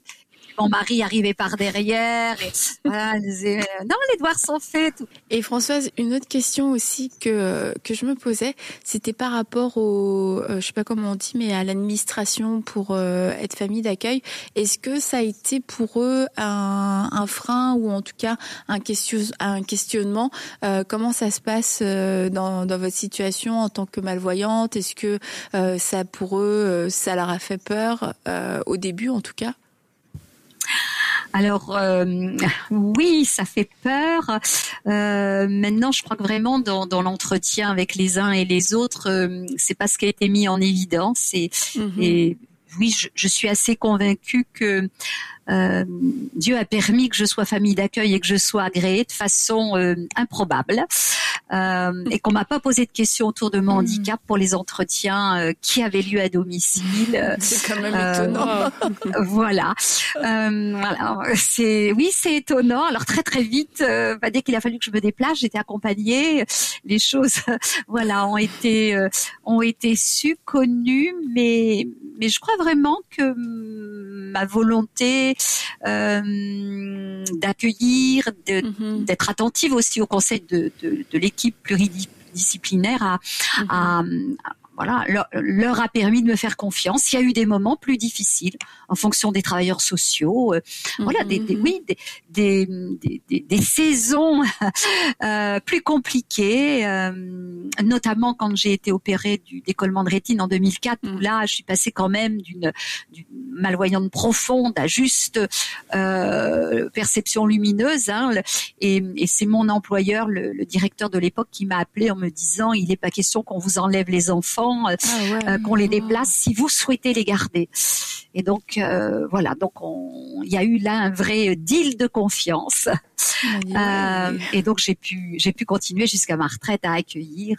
mon mari arrivait par derrière. Et, voilà, euh, non, les devoirs sont faits.
Et Françoise, une autre question aussi que que je me posais, c'était par rapport au, euh, je sais pas comment on dit, mais à l'administration pour euh, être famille d'accueil. Est-ce que ça a été pour eux un, un frein ou en tout cas un, question, un questionnement? Comment ça se passe dans, dans votre situation en tant que malvoyante? Est-ce que ça pour eux, ça leur a fait peur au début en tout cas?
Alors euh, oui, ça fait peur. Euh, maintenant, je crois que vraiment dans, dans l'entretien avec les uns et les autres, euh, c'est pas ce qui a été mis en évidence. Et,
Mhm.
et oui, je, je suis assez convaincue que euh, Dieu a permis que je sois famille d'accueil et que je sois agréée de façon euh, improbable euh, et qu'on m'a pas posé de questions autour de mon
Mhm.
handicap pour les entretiens euh, qui avaient lieu à domicile.
C'est quand même
Euh,
étonnant.
voilà. Euh, voilà. C'est oui, c'est étonnant. Alors très très vite, bah, dès qu'il a fallu que je me déplace, j'étais accompagnée. Les choses, voilà, ont été euh, ont été su, connues, mais mais je crois vraiment que ma volonté euh, d'accueillir,
Mhm.
d'être attentive aussi au conseil de, de, de l'équipe pluridisciplinaire à, à- à- voilà, leur, leur a permis de me faire confiance. Il y a eu des moments plus difficiles en fonction des travailleurs sociaux. euh, Voilà, des, des- oui, des, des, des, des- des saisons euh, plus compliquées, euh, notamment quand j'ai été opérée du décollement de rétine en 2004, où
Mhm.
là, je suis passée quand même d'une d'une malvoyante profonde à juste euh, perception lumineuse. Hein, et et c'est mon employeur, le, le directeur de l'époque, qui m'a appelé en me disant il n'est pas question qu'on vous enlève les enfants, euh, euh, qu'on les déplace si vous souhaitez les garder. Et donc euh, voilà, donc on- il y a eu là un vrai deal de confiance. Euh, et donc j'ai pu j'ai pu continuer jusqu'à ma retraite à accueillir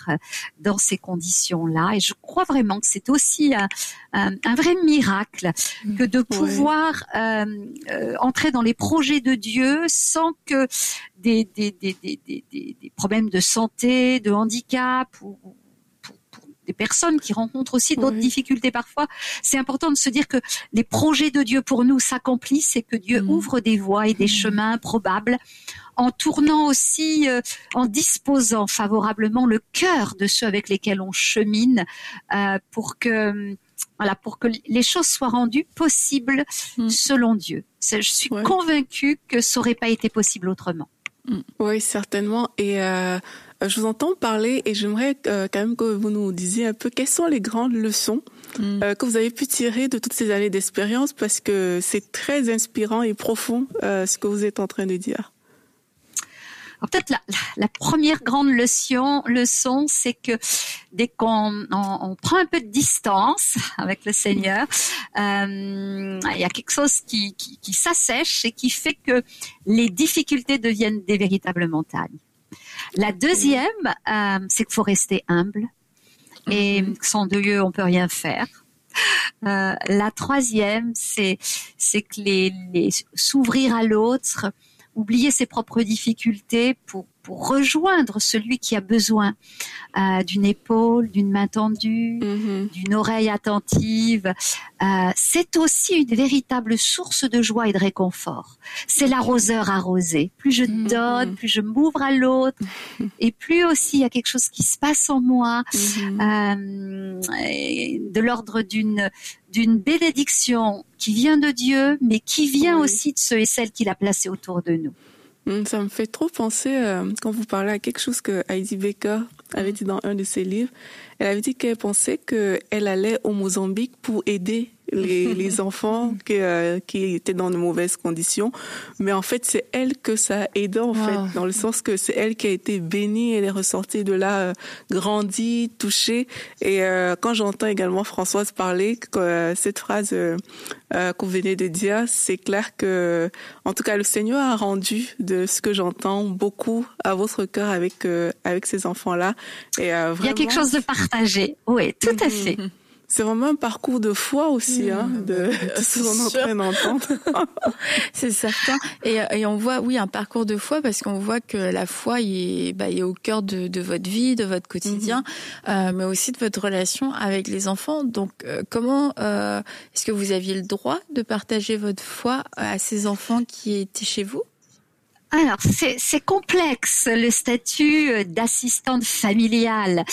dans ces conditions-là. Et je crois vraiment que c'est aussi un, un, un vrai miracle que de pouvoir euh, euh, entrer dans les projets de Dieu sans que des, des, des, des, des, problèmes de santé, de handicap ou des personnes qui rencontrent aussi d'autres
Oui.
difficultés parfois, c'est important de se dire que les projets de Dieu pour nous s'accomplissent et que Dieu
Mhm.
ouvre des voies et des
Mhm.
chemins probables en tournant aussi, euh, en disposant favorablement le cœur de ceux avec lesquels on chemine euh, pour que voilà pour que les choses soient rendues possibles
Mm.
selon Dieu. Je suis
Ouais.
convaincue que ça aurait pas été possible autrement.
Oui, certainement. Et euh, je vous entends parler et j'aimerais euh, quand même que vous nous disiez un peu quelles sont les grandes leçons
Mm.
euh, que vous avez pu tirer de toutes ces années d'expérience parce que c'est très inspirant et profond euh, ce que vous êtes en train de dire.
Alors peut-être la, la- la première grande leçon, leçon, c'est que dès qu'on on, on prend un peu de distance avec le Seigneur, euh, il y a quelque chose qui, qui, qui s'assèche et qui fait que les difficultés deviennent des véritables montagnes. La deuxième, euh, c'est qu'il faut rester humble et
Mhm.
sans Dieu, on peut rien faire. Euh, la troisième, c'est c'est que les, les s'ouvrir à l'autre, oublier ses propres difficultés pour pour rejoindre celui qui a besoin euh, d'une épaule, d'une main tendue,
Mhm.
d'une oreille attentive. Euh, c'est aussi une véritable source de joie et de réconfort. C'est l'arroseur arrosé. Plus je
Mhm.
donne, plus je m'ouvre à l'autre, et plus aussi il y a quelque chose qui se passe en moi,
Mhm.
euh, de l'ordre d'une d'une bénédiction qui vient de Dieu, mais qui vient
Oui.
aussi de ceux et celles qu'il a placés autour de nous.
Mm, Ça me fait trop penser, euh, quand vous parlez à quelque chose que Heidi Baker avait dit dans un de ses livres. Elle avait dit qu'elle pensait qu'elle allait au Mozambique pour aider les, les enfants qui, euh, qui étaient dans de mauvaises conditions. Mais en fait, c'est elle que ça a aidé, en
Wow.
fait, dans le sens que c'est elle qui a été bénie. Elle est ressortie de là euh, grandie, touchée. Et euh, quand j'entends également Françoise parler, que, cette phrase euh, qu'on venait de dire, c'est clair que, en tout cas, le Seigneur a rendu de ce que j'entends beaucoup à votre cœur avec avec ces enfants-là. Et euh,
Il y a quelque chose de partagé. Oui, tout à fait.
C'est vraiment un parcours de foi aussi, hein, de tout ce qu'on est en
sûr.
train d'entendre.
C'est certain. Et, et on voit, oui, un parcours de foi parce qu'on voit que la foi il est, bah, il est au cœur de, de votre vie, de votre quotidien, euh, mais aussi de votre relation avec les enfants. Donc, euh, comment euh, est-ce que vous aviez le droit de partager votre foi à ces enfants qui étaient chez vous?
Alors, c'est complexe le statut d'assistante familiale,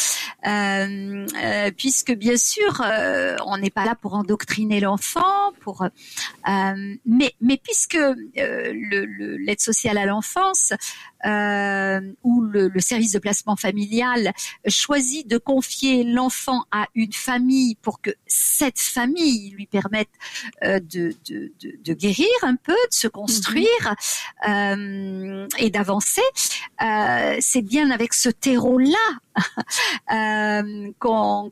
euh, euh, puisque bien sûr, euh, on n'est pas là pour endoctriner l'enfant, pour, euh, mais, mais puisque l'aide sociale à l'enfance ou le, le, service de placement familial choisit de confier l'enfant à une famille pour que cette famille lui permette de, de, de, de, guérir un peu, de se construire. Mm-hmm. Euh, et d'avancer, euh, c'est bien avec ce terreau-là euh, qu'on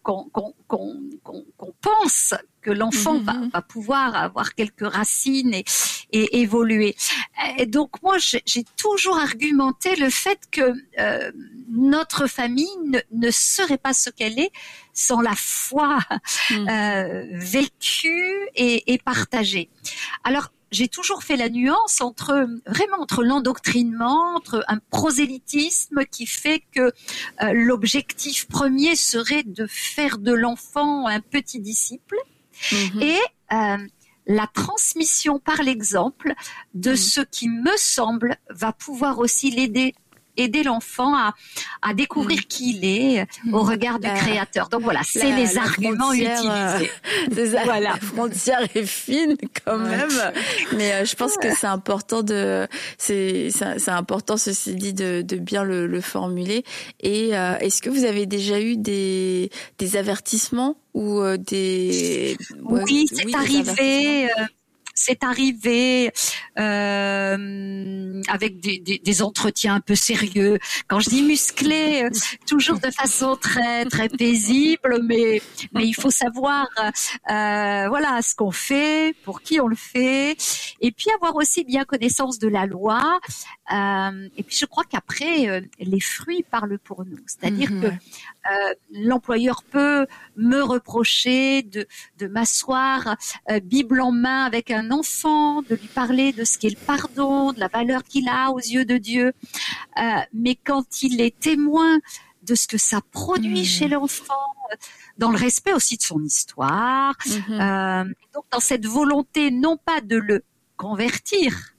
pense que l'enfant va, mhm. va, pouvoir avoir quelques racines et, et évoluer. Et donc moi, j'ai toujours argumenté le fait que euh, notre famille ne, ne, serait pas ce qu'elle est sans la foi euh, vécue et, et partagée. Alors j'ai toujours fait la nuance entre vraiment entre l'endoctrinement, entre un prosélytisme qui fait que euh, l'objectif premier serait de faire de l'enfant un petit disciple mhm. et euh, la transmission par l'exemple de mhm. ce qui me semble va pouvoir aussi l'aider aider l'enfant à, à découvrir mm. qui il est au mm. regard du créateur. Donc voilà, c'est les arguments euh, utilisés.
voilà. La frontière est fine quand même, mais euh, je pense que c'est important de, c'est c'est important ceci dit de, de bien le, le formuler. Et euh, est-ce que vous avez déjà eu des des avertissements ou des
oui, c'est arrivé c'est arrivé euh, avec des, des, des, entretiens un peu sérieux. Quand je dis musclé, euh, toujours de façon très très paisible, mais mais il faut savoir euh, voilà ce qu'on fait, pour qui on le fait, et puis avoir aussi bien connaissance de la loi. Euh, et puis je crois qu'après euh, les fruits parlent pour nous, c'est-à-dire mhm. que euh, l'employeur peut me reprocher de, de m'asseoir euh, Bible en main avec un enfant, de lui parler de ce qu'est le pardon, de la valeur qu'il a aux yeux de Dieu. Euh, mais quand il est témoin de ce que ça produit mmh. chez l'enfant, dans le respect aussi de son histoire, mmh. donc dans cette volonté non pas de le convertir,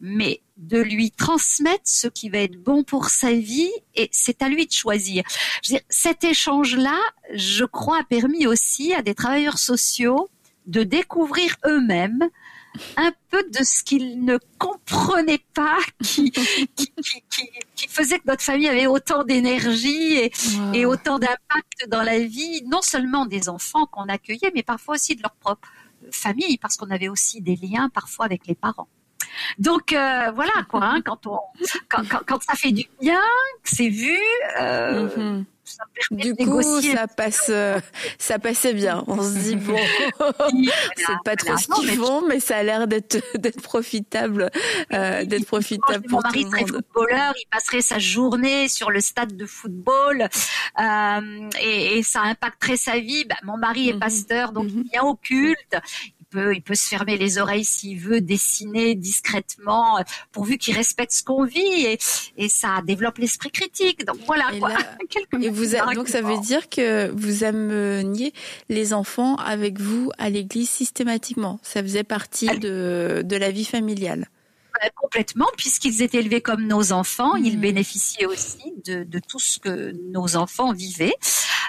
mais de lui transmettre ce qui va être bon pour sa vie et c'est à lui de choisir. Je dire, cet échange-là, je crois, a permis aussi à des travailleurs sociaux de découvrir eux-mêmes un peu de ce qu'ils ne comprenaient pas, qui, qui, qui, qui, faisait que notre famille avait autant d'énergie et, et, autant d'impact dans la vie, non seulement des enfants qu'on accueillait, mais parfois aussi de leur propre famille, parce qu'on avait aussi des liens parfois avec les parents. Donc euh, voilà quoi, hein, quand on quand, quand, quand, ça fait du bien, que c'est vu. Euh,
mm-hmm. Ça du coup, ça passe, euh, ça passait bien. On se dit bon, c'est pas trop ce qu'ils font, mais ça a l'air d'être d'être profitable, euh, d'être profitable pour
mon mari
monde.
footballeur, il passerait sa journée sur le stade de football euh, et, et, ça impacterait sa vie. Bah, mon mari est mm-hmm. pasteur, donc il vient au culte peut, il peut se fermer les oreilles s'il veut, dessiner discrètement, euh, pourvu qu'il respecte ce qu'on vit et, et ça développe l'esprit critique. Donc voilà.
Et, quoi. et vous donc ça veut dire que vous ameniez les enfants avec vous à l'église systématiquement. Ça faisait partie de, de la vie familiale
complètement, puisqu'ils étaient élevés comme nos enfants, ils mmh. bénéficiaient aussi de, de, tout ce que nos enfants vivaient.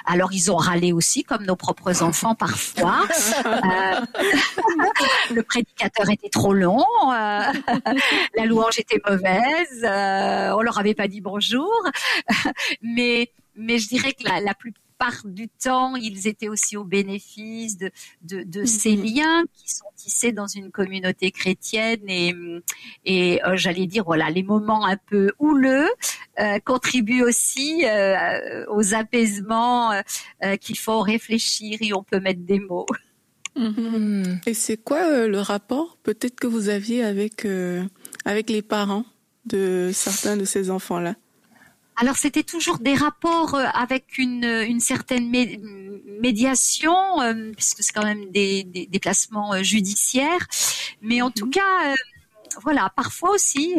Alors ils ont râlé aussi, comme nos propres enfants parfois. Euh, le prédicateur était trop long, euh, la louange était mauvaise, euh, on leur avait pas dit bonjour, mais mais je dirais que la, la plus part du temps, ils étaient aussi au bénéfice de, de, de ces mhm. liens qui sont tissés dans une communauté chrétienne et, et euh, j'allais dire, voilà, les moments un peu houleux euh, contribuent aussi euh, aux apaisements euh, qu'il faut réfléchir et on peut mettre des mots.
Mhm. Et c'est quoi le rapport peut-être que vous aviez avec, avec les parents de certains de ces enfants-là?
Alors c'était toujours des rapports euh, avec une, une certaine médiation, euh, puisque c'est quand même des, des, des, placements euh, judiciaires. Mais en tout mhm. cas, voilà, parfois aussi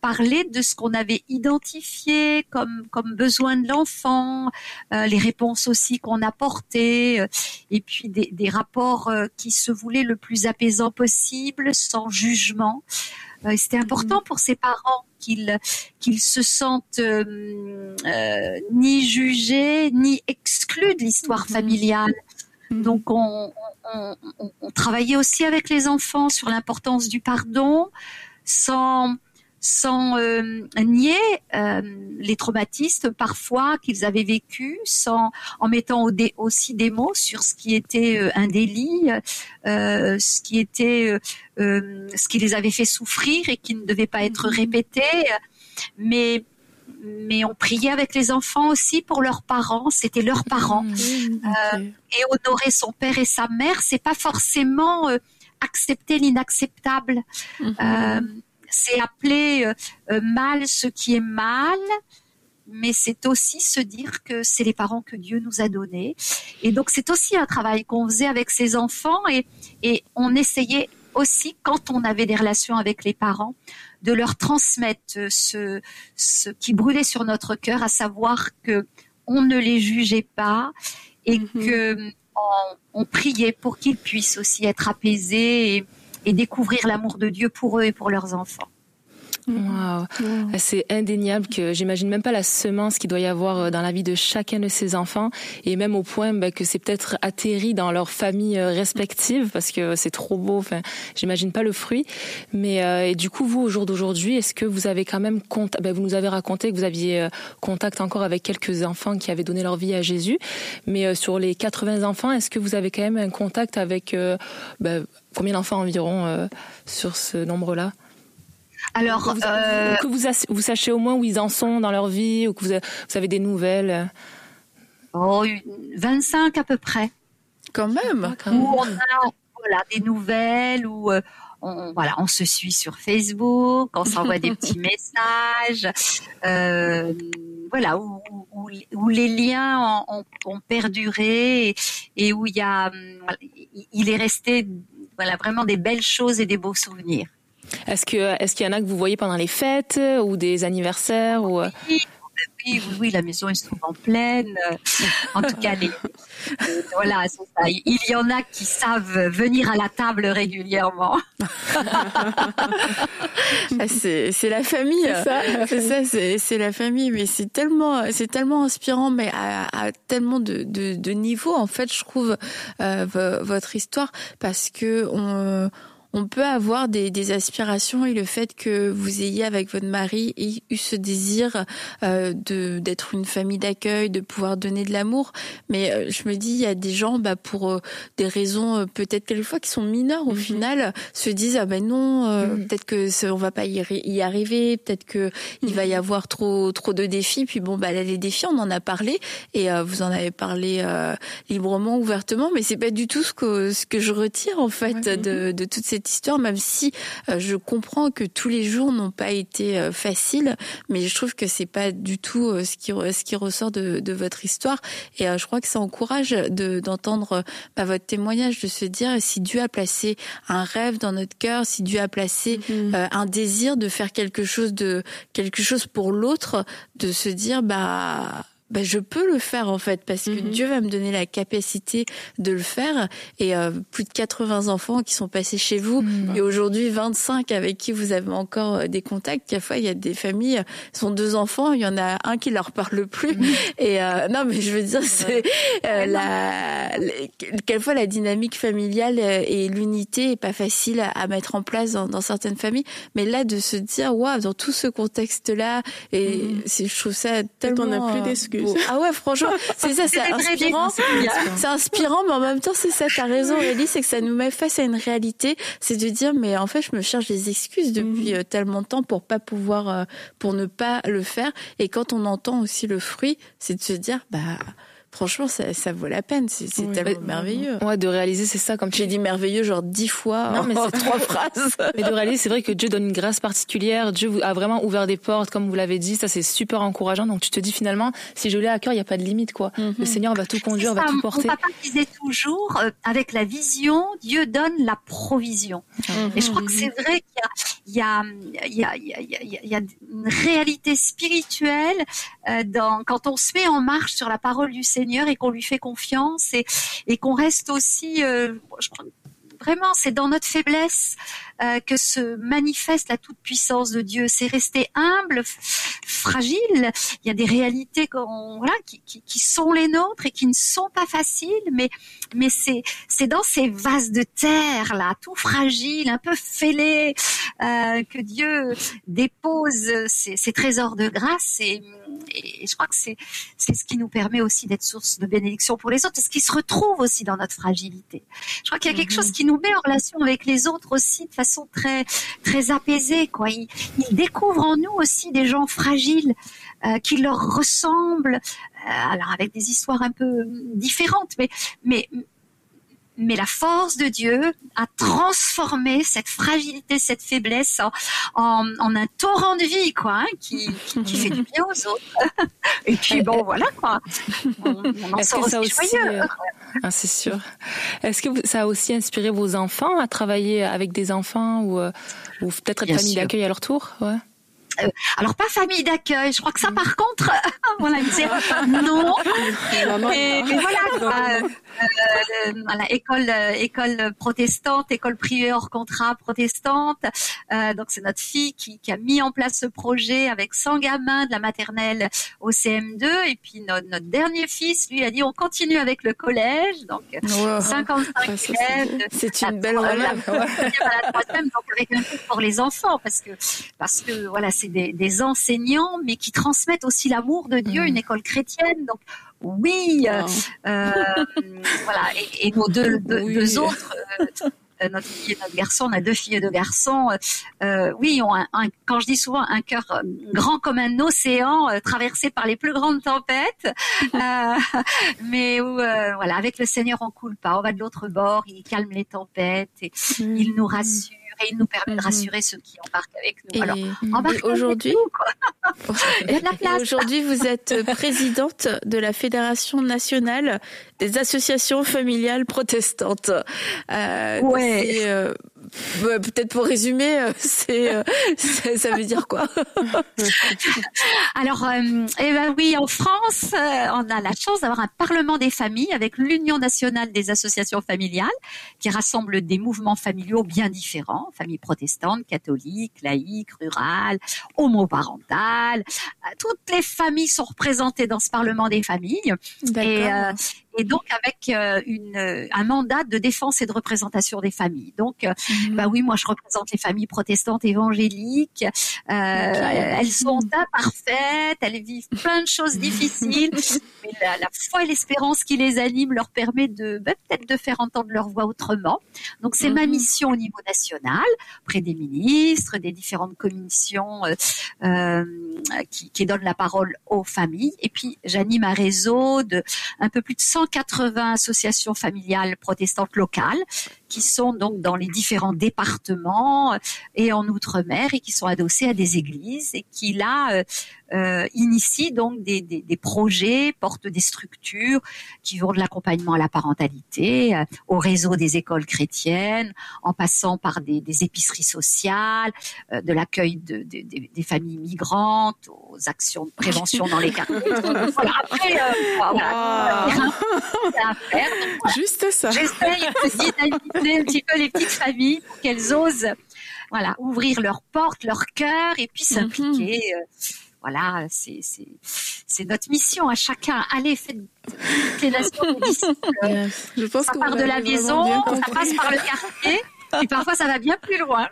parler de ce qu'on avait identifié comme comme besoin de l'enfant, les réponses aussi qu'on apportait, et puis des, des rapports qui se voulaient le plus apaisants possible, sans jugement. Euh, c'était important pour ses parents qu'ils qu'ils se sentent euh, euh, ni jugés ni exclus de l'histoire mhm. familiale. Mhm. Donc on, on, on, on, travaillait aussi avec les enfants sur l'importance du pardon, sans sans euh, nier euh, les traumatismes parfois qu'ils avaient vécus, sans en mettant aussi des mots sur ce qui était euh, un délit, ce qui était ce qui les avait fait souffrir et qui ne devait pas être mhm. répété, mais mais on priait avec les enfants aussi pour leurs parents. C'était leurs parents. Mhm. et honorer son père et sa mère, c'est pas forcément accepter l'inacceptable. Mhm c'est appeler euh, euh, mal ce qui est mal, mais c'est aussi se dire que c'est les parents que Dieu nous a donnés. Et donc c'est aussi un travail qu'on faisait avec ses enfants et, et on essayait aussi, quand on avait des relations avec les parents, de leur transmettre ce, ce qui brûlait sur notre cœur, à savoir que on ne les jugeait pas et qu'on mm-hmm. que on, priait pour qu'ils puissent aussi être apaisés et, et découvrir l'amour de Dieu pour eux et pour leurs enfants.
Wow. C'est indéniable que j'imagine même pas la semence qu'il doit y avoir euh, dans la vie de chacun de ces enfants et même au point ben, que c'est peut-être atterri dans leur famille euh, respective parce que c'est trop beau. Enfin, j'imagine pas le fruit. Mais euh, et du coup, vous au jour d'aujourd'hui, est-ce que vous avez quand même contact ben, Vous nous avez raconté que vous aviez contact encore avec quelques enfants qui avaient donné leur vie à Jésus. Mais sur les 80 enfants, est-ce que vous avez quand même un contact avec ben, combien d'enfants environ sur ce nombre-là?
Alors,
que vous, euh... que vous, vous, sachiez au moins où ils en sont dans leur vie, ou que vous, vous avez des nouvelles.
Oh, 25 à peu près.
Quand même.
Ah, où on a voilà, des nouvelles, où euh, on, voilà, on se suit sur Facebook, on s'envoie des petits messages. Euh, voilà, où, où, où, les liens ont, ont, perduré et, et, où il y a, il est resté voilà vraiment des belles choses et des beaux souvenirs.
Est-ce que est-ce qu'il y en a que vous voyez pendant les fêtes ou des anniversaires ou
euh? oui, oui, oui, la maison est souvent pleine. En tout cas, les, euh, voilà, ça. Il y en a qui savent venir à la table régulièrement.
Ah, c'est la famille. C'est ça, c'est la famille. Mais c'est tellement, c'est tellement inspirant, mais à, tellement de, de, de niveaux en fait, je trouve euh, votre histoire parce que on on peut avoir des, des, aspirations et le fait que vous ayez avec votre mari eu ce désir euh, de d'être une famille d'accueil, de pouvoir donner de l'amour. Mais euh, je me dis, il y a des gens, bah, pour euh, des raisons euh, peut-être quelquefois qui sont mineures au mhm. final, se disent ah ben non, mhm. peut-être que on va pas y, y arriver, peut-être que il va y mhm. avoir trop trop de défis. Puis bon, bah les défis, on en a parlé et vous en avez parlé librement, ouvertement, mais c'est pas du tout ce que ce que je retire en fait de, de toute cette histoire, même si euh, je comprends que tous les jours n'ont pas été euh, faciles, mais je trouve que c'est pas du tout euh, ce qui ce qui ressort de, de votre histoire. Et je crois que ça encourage de d'entendre bah, votre témoignage, de se dire si Dieu a placé un rêve dans notre cœur, si Dieu a placé mm-hmm. un désir de faire quelque chose de quelque chose pour l'autre, de se dire bah bah, je peux le faire en fait parce que mhm. Dieu va me donner la capacité de le faire. Et euh, plus de 80 enfants qui sont passés chez vous. Mhm. et aujourd'hui 25 avec qui vous avez encore euh, des contacts. Quelquefois il y a des familles sont deux enfants il y en a un qui leur parle plus. Mhm. et euh, non mais je veux dire c'est euh, la quelquefois la dynamique familiale et l'unité est pas facile à, à mettre en place dans, dans, certaines familles. Mais là de se dire waouh dans tout ce contexte là et c'est je trouve ça tellement
on n'a plus d'excuses
ah ouais, franchement, c'est ça, c'est inspirant. C'est inspirant, mais en même temps, c'est ça, t'as raison, Ellie, c'est que ça nous met face à une réalité. C'est de dire, mais en fait, je me cherche des excuses depuis mhm. euh, tellement de temps pour pas pouvoir, euh, pour ne pas le faire. Et quand on entend aussi le fruit, c'est de se dire, bah, franchement, ça, ça vaut la peine. C'est tellement merveilleux.
Ouais, de réaliser, c'est ça, comme
tu... J'ai dit merveilleux genre dix fois non, mais en trois phrases.
Mais de réaliser, c'est vrai que Dieu donne une grâce particulière. Dieu a vraiment ouvert des portes, comme vous l'avez dit. Ça, c'est super encourageant. Donc, tu te dis finalement, si je l'ai à cœur, il n'y a pas de limite, quoi. Mhm. Le Seigneur va tout conduire, va tout porter.
Mon papa disait toujours, euh, avec la vision, Dieu donne la provision. Mhm. Et je crois que c'est vrai qu'il y a, il y a, il y a, il y a, il y a, il y a une réalité spirituelle euh, dans, quand on se met en marche sur la parole du Seigneur et qu'on lui fait confiance et, qu'on reste aussi, euh, je crois, vraiment, c'est dans notre faiblesse euh, que se manifeste la toute puissance de Dieu. C'est rester humble, fragile. Il y a des réalités voilà, qui, qui, qui, sont les nôtres et qui ne sont pas faciles, mais mais c'est c'est dans ces vases de terre là, tout fragile, un peu fêlés, euh, que Dieu dépose ses, ses trésors de grâce et et je crois que c'est c'est ce qui nous permet aussi d'être source de bénédiction pour les autres, et ce qui se retrouve aussi dans notre fragilité. Je crois qu'il y a quelque mhm. chose qui nous met en relation avec les autres aussi de façon très très apaisée. Quoi, ils, découvrent en nous aussi des gens fragiles euh, qui leur ressemblent, euh, alors avec des histoires un peu différentes, mais mais mais la force de Dieu a transformé cette fragilité, cette faiblesse en, en, un torrent de vie, quoi, hein, qui, qui, fait du bien aux autres. Et puis bon, voilà quoi. On,
on en sort aussi, joyeux. Euh, ah, c'est sûr. Est-ce que ça a aussi inspiré vos enfants à travailler avec des enfants ou, euh, ou peut-être être famille d'accueil à leur tour? Ouais.
Euh, alors pas famille d'accueil, je crois que ça par contre, voilà, non. mais, voilà, euh, voilà, école, euh, école protestante, école privée hors contrat protestante. Euh, donc c'est notre fille qui, qui, a mis en place ce projet avec 100 gamins de la maternelle au CM2 et puis notre, notre dernier fils, lui, a dit on continue avec le collège, donc 55 élèves.
C'est une belle relève.
donc avec un pour les enfants parce que parce que voilà c'est des, des, enseignants mais qui transmettent aussi l'amour de Dieu, mm. une école chrétienne donc oui, euh, euh, voilà. Et, nos deux, deux, autres, euh, notre fille et notre garçon, on a deux filles et deux garçons. oui, ont un, quand je dis souvent un cœur grand comme un océan, traversé par les plus grandes tempêtes, mais où voilà, avec le Seigneur on coule pas, on va de l'autre bord, il calme les tempêtes et il nous rassure et il nous permet de mhm. rassurer ceux qui embarquent avec nous. Alors,
aujourd'hui, aujourd'hui, vous êtes présidente de la Fédération nationale des associations familiales protestantes.
Euh, ouais.
Euh, peut-être pour résumer, euh, c'est, euh, ça veut dire quoi
Alors, eh ben oui, en France, on a la chance d'avoir un Parlement des familles avec l'Union nationale des associations familiales, qui rassemble des mouvements familiaux bien différents, familles protestantes, catholiques, laïques, rurales, homoparentales. Toutes les familles sont représentées dans ce Parlement des familles. Et, et donc avec euh, une, euh, un mandat de défense et de représentation des familles. Donc, euh, mhm. bah oui, moi je représente les familles protestantes évangéliques. Elles sont imparfaites, elles vivent plein de choses difficiles, mais la, la foi et l'espérance qui les animent leur permet de bah, peut-être de faire entendre leur voix autrement. Donc c'est ma mhm. mission au niveau national, auprès des ministres, des différentes commissions euh, qui, qui donnent la parole aux familles. Et puis j'anime un réseau de un peu plus de 100 180 associations familiales protestantes locales qui sont donc dans les différents départements et en outre-mer et qui sont adossées à des églises et qui là euh, euh initient donc des, des, des, projets, portent des structures qui vont de l'accompagnement à la parentalité, euh, au réseau des écoles chrétiennes, en passant par des, des épiceries sociales, euh, de l'accueil de, des familles migrantes, aux actions de prévention dans les quartiers. voilà, après, voilà,
Juste ça.
J'essaye de un petit peu les petites familles pour qu'elles osent voilà, ouvrir leurs portes, leur cœur et puis s'impliquer. Mhm. Euh, voilà, c'est notre mission à chacun. Allez, faites les nations disciples. Je pense ça part de la maison, ça passe par le quartier. Et parfois, ça va bien plus loin.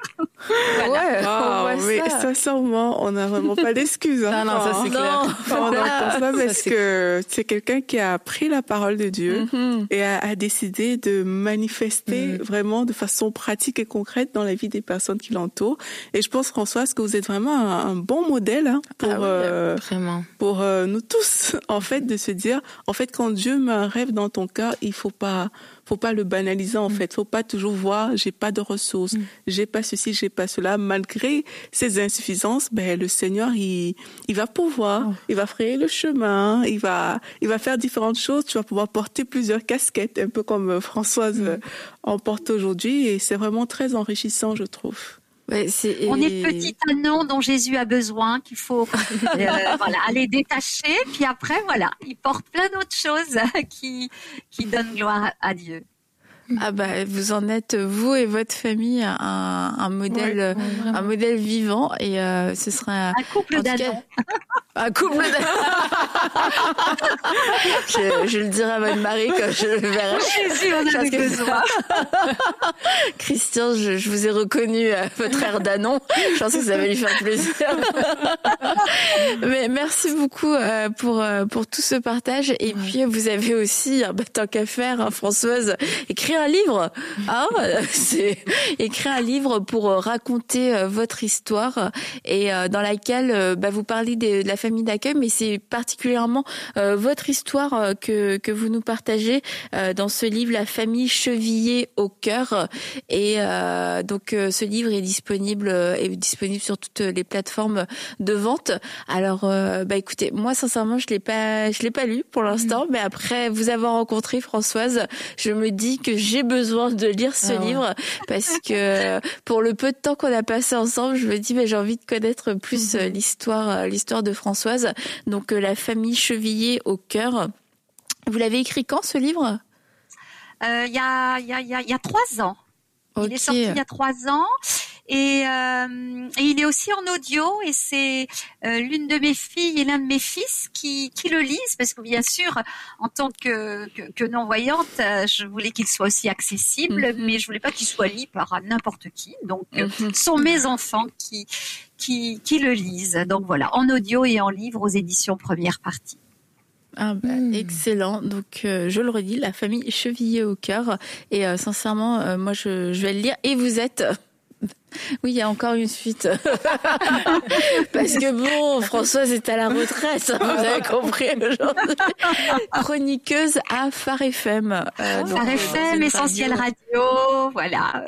voilà. Ouais, mais ça. sincèrement, on n'a vraiment pas d'excuses.
Hein. non, ça c'est clair.
on ça parce que c'est quelqu'un qui a pris la parole de Dieu mm-hmm. et a, décidé de manifester mm. vraiment de façon pratique et concrète dans la vie des personnes qui l'entourent. Et je pense, Françoise, que vous êtes vraiment un, bon modèle hein, pour, ah
euh, vraiment.
pour euh, nous tous, en fait, de se dire, en fait, quand Dieu met un rêve dans ton cœur, il faut pas faut pas le banaliser en mm. fait. Faut pas toujours voir j'ai pas de ressources, mm. j'ai pas ceci, j'ai pas cela. Malgré ces insuffisances, ben le Seigneur il il va pouvoir, oh. il va frayer le chemin, il va il va faire différentes choses. Tu vas pouvoir porter plusieurs casquettes, un peu comme euh, Françoise mm. euh, en porte aujourd'hui, et c'est vraiment très enrichissant, je trouve.
On est petit anneau dont Jésus a besoin, qu'il faut euh, voilà, aller détacher. Puis après, voilà, il porte plein d'autres choses qui, qui donnent gloire à Dieu.
Ah bah vous en êtes vous et votre famille un, un modèle un modèle vivant et euh, ce sera
un couple d'adultes.
Un couple je, je, le dirai à votre mari quand je le verrai. Christian, je, je, vous ai reconnu à votre air d'Anon. Je pense que ça va lui faire plaisir. Mais merci beaucoup euh, pour euh, pour tout ce partage. Et puis vous avez aussi, bah, tant qu'à faire, hein, Françoise, écrit un livre. Hein c'est écrire un livre pour raconter votre histoire et dans laquelle bah, vous parlez de la famille d'accueil, mais c'est particulièrement euh, votre histoire euh, que, que vous nous partagez euh, dans ce livre, La famille chevillée au cœur. Et donc ce livre est disponible est disponible sur toutes les plateformes de vente. Alors bah écoutez, moi sincèrement je l'ai pas je l'ai pas lu pour l'instant, mais après vous avoir rencontré Françoise, je me dis que j'ai besoin de lire ce ah livre parce que pour le peu de temps qu'on a passé ensemble, je me dis mais j'ai envie de connaître plus mhm. l'histoire l'histoire de Françoise. Donc euh, la famille chevillée au cœur. Vous l'avez écrit quand ce livre?
Euh, Il y, a, y, a, y, a, trois ans. Il est sorti il y a trois ans et, euh, et il est aussi en audio et c'est euh, l'une de mes filles et l'un de mes fils qui, qui le lisent parce que bien sûr en tant que, que, que non voyante je voulais qu'il soit aussi accessible mm-hmm. mais je voulais pas qu'il soit lu par n'importe qui donc ce sont mes enfants qui, qui qui le lisent donc voilà en audio et en livre aux éditions première partie.
Ah bah, hmm. Excellent. Donc euh, je le redis, la famille chevillée au cœur. Et euh, sincèrement, euh, moi je, je, vais le lire. Et vous êtes oui, il y a encore une suite. Parce que bon, Françoise est à la retraite, vous avez compris aujourd'hui. Chroniqueuse à Phare FM.
Phare FM, Essentiel Radio, voilà.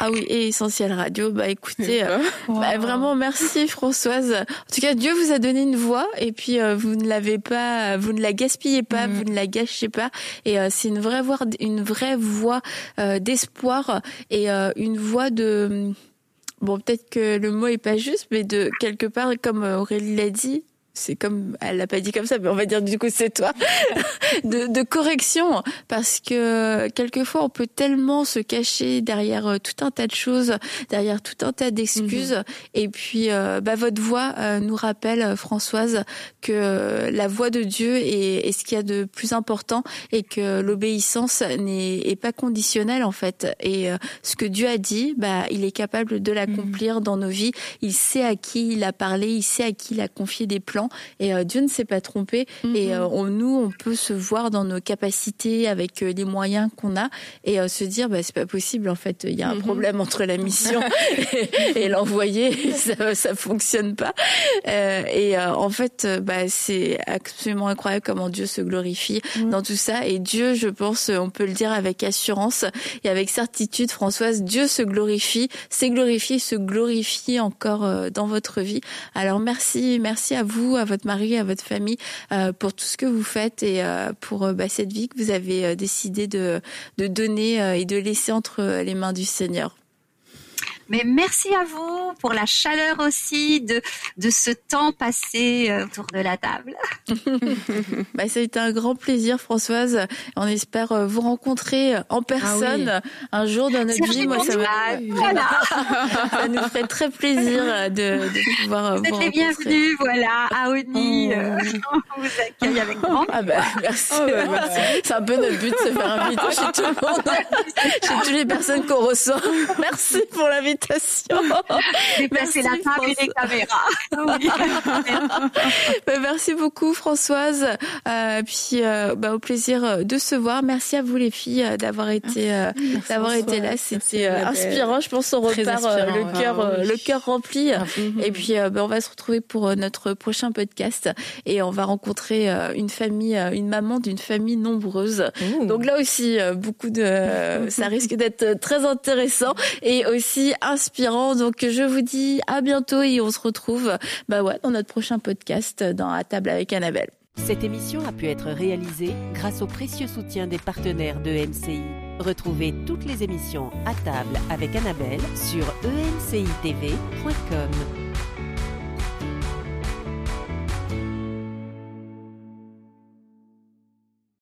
Ah oui, et Essentiel Radio. Bah écoutez, euh, bah, vraiment merci Françoise. En tout cas, Dieu vous a donné une voix et puis euh, vous ne l'avez pas, vous ne la gaspillez pas, mm. vous ne la gâchez pas. Et euh, c'est une vraie voix, une vraie voix d'espoir et une voix de bon peut-être que le mot est pas juste, mais de quelque part comme Aurélie l'a dit, c'est comme elle l'a pas dit comme ça mais on va dire du coup c'est toi. De, de, correction parce que quelquefois on peut tellement se cacher derrière euh, tout un tas de choses derrière tout un tas d'excuses. Mhm. et puis euh, bah, votre voix euh, nous rappelle Françoise que la voix de Dieu est, est ce qu'il y a de plus important et que l'obéissance n'est est pas conditionnelle en fait. Et ce que Dieu a dit bah il est capable de l'accomplir mhm. dans nos vies. Il sait à qui il a parlé il sait à qui il a confié des plans et euh, Dieu ne s'est pas trompé. Et mhm. euh, on, nous, on peut se voir dans nos capacités avec euh, les moyens qu'on a et se dire, bah, c'est pas possible. En fait, il y a un mhm. problème entre la mission et, l'envoyé. Ça, ça fonctionne pas. et en fait, bah, c'est absolument incroyable comment Dieu se glorifie mhm. dans tout ça. Et Dieu, je pense, on peut le dire avec assurance et avec certitude, Françoise, Dieu se glorifie, s'est glorifié, se glorifie encore dans votre vie. Alors merci, merci à vous, à votre mari, à votre famille euh, pour tout ce que vous faites et euh, pour euh, bah, cette vie que vous avez décidé de, de donner et de laisser entre les mains du Seigneur.
Mais merci à vous pour la chaleur aussi de, de ce temps passé euh, autour de la table.
bah, ça a été un grand plaisir, Françoise. On espère euh, vous rencontrer euh, en personne ah un jour dans notre vie. Moi, ça, voilà. ça nous fait très plaisir de, de pouvoir vous, vous êtes les
bienvenus, voilà, à Oni. Oh. on vous accueille avec grand
ah bah, merci. Oh, bah, merci. C'est un peu notre but de se faire inviter chez tout le monde, chez toutes les personnes qu'on reçoit. Merci pour l'invitation invitation.
Merci la table et les caméras.
merci beaucoup Françoise. Euh, puis euh, bah, au plaisir de se voir. Merci à vous les filles euh, d'avoir été euh, d'avoir été là. C'était inspirant. Je pense on repart le cœur ah le cœur rempli. Ah, et puis bah, on va se retrouver pour notre prochain podcast et on va rencontrer une famille, une maman d'une famille nombreuse. Donc là aussi beaucoup de ça risque d'être très intéressant et aussi inspirant. Donc je vous dis à bientôt et on se retrouve bah ouais, dans notre prochain podcast dans À table avec Annabelle.
Cette émission a pu être réalisée grâce au précieux soutien des partenaires de MCI. Retrouvez toutes les émissions à table avec Annabelle sur emcitv.com.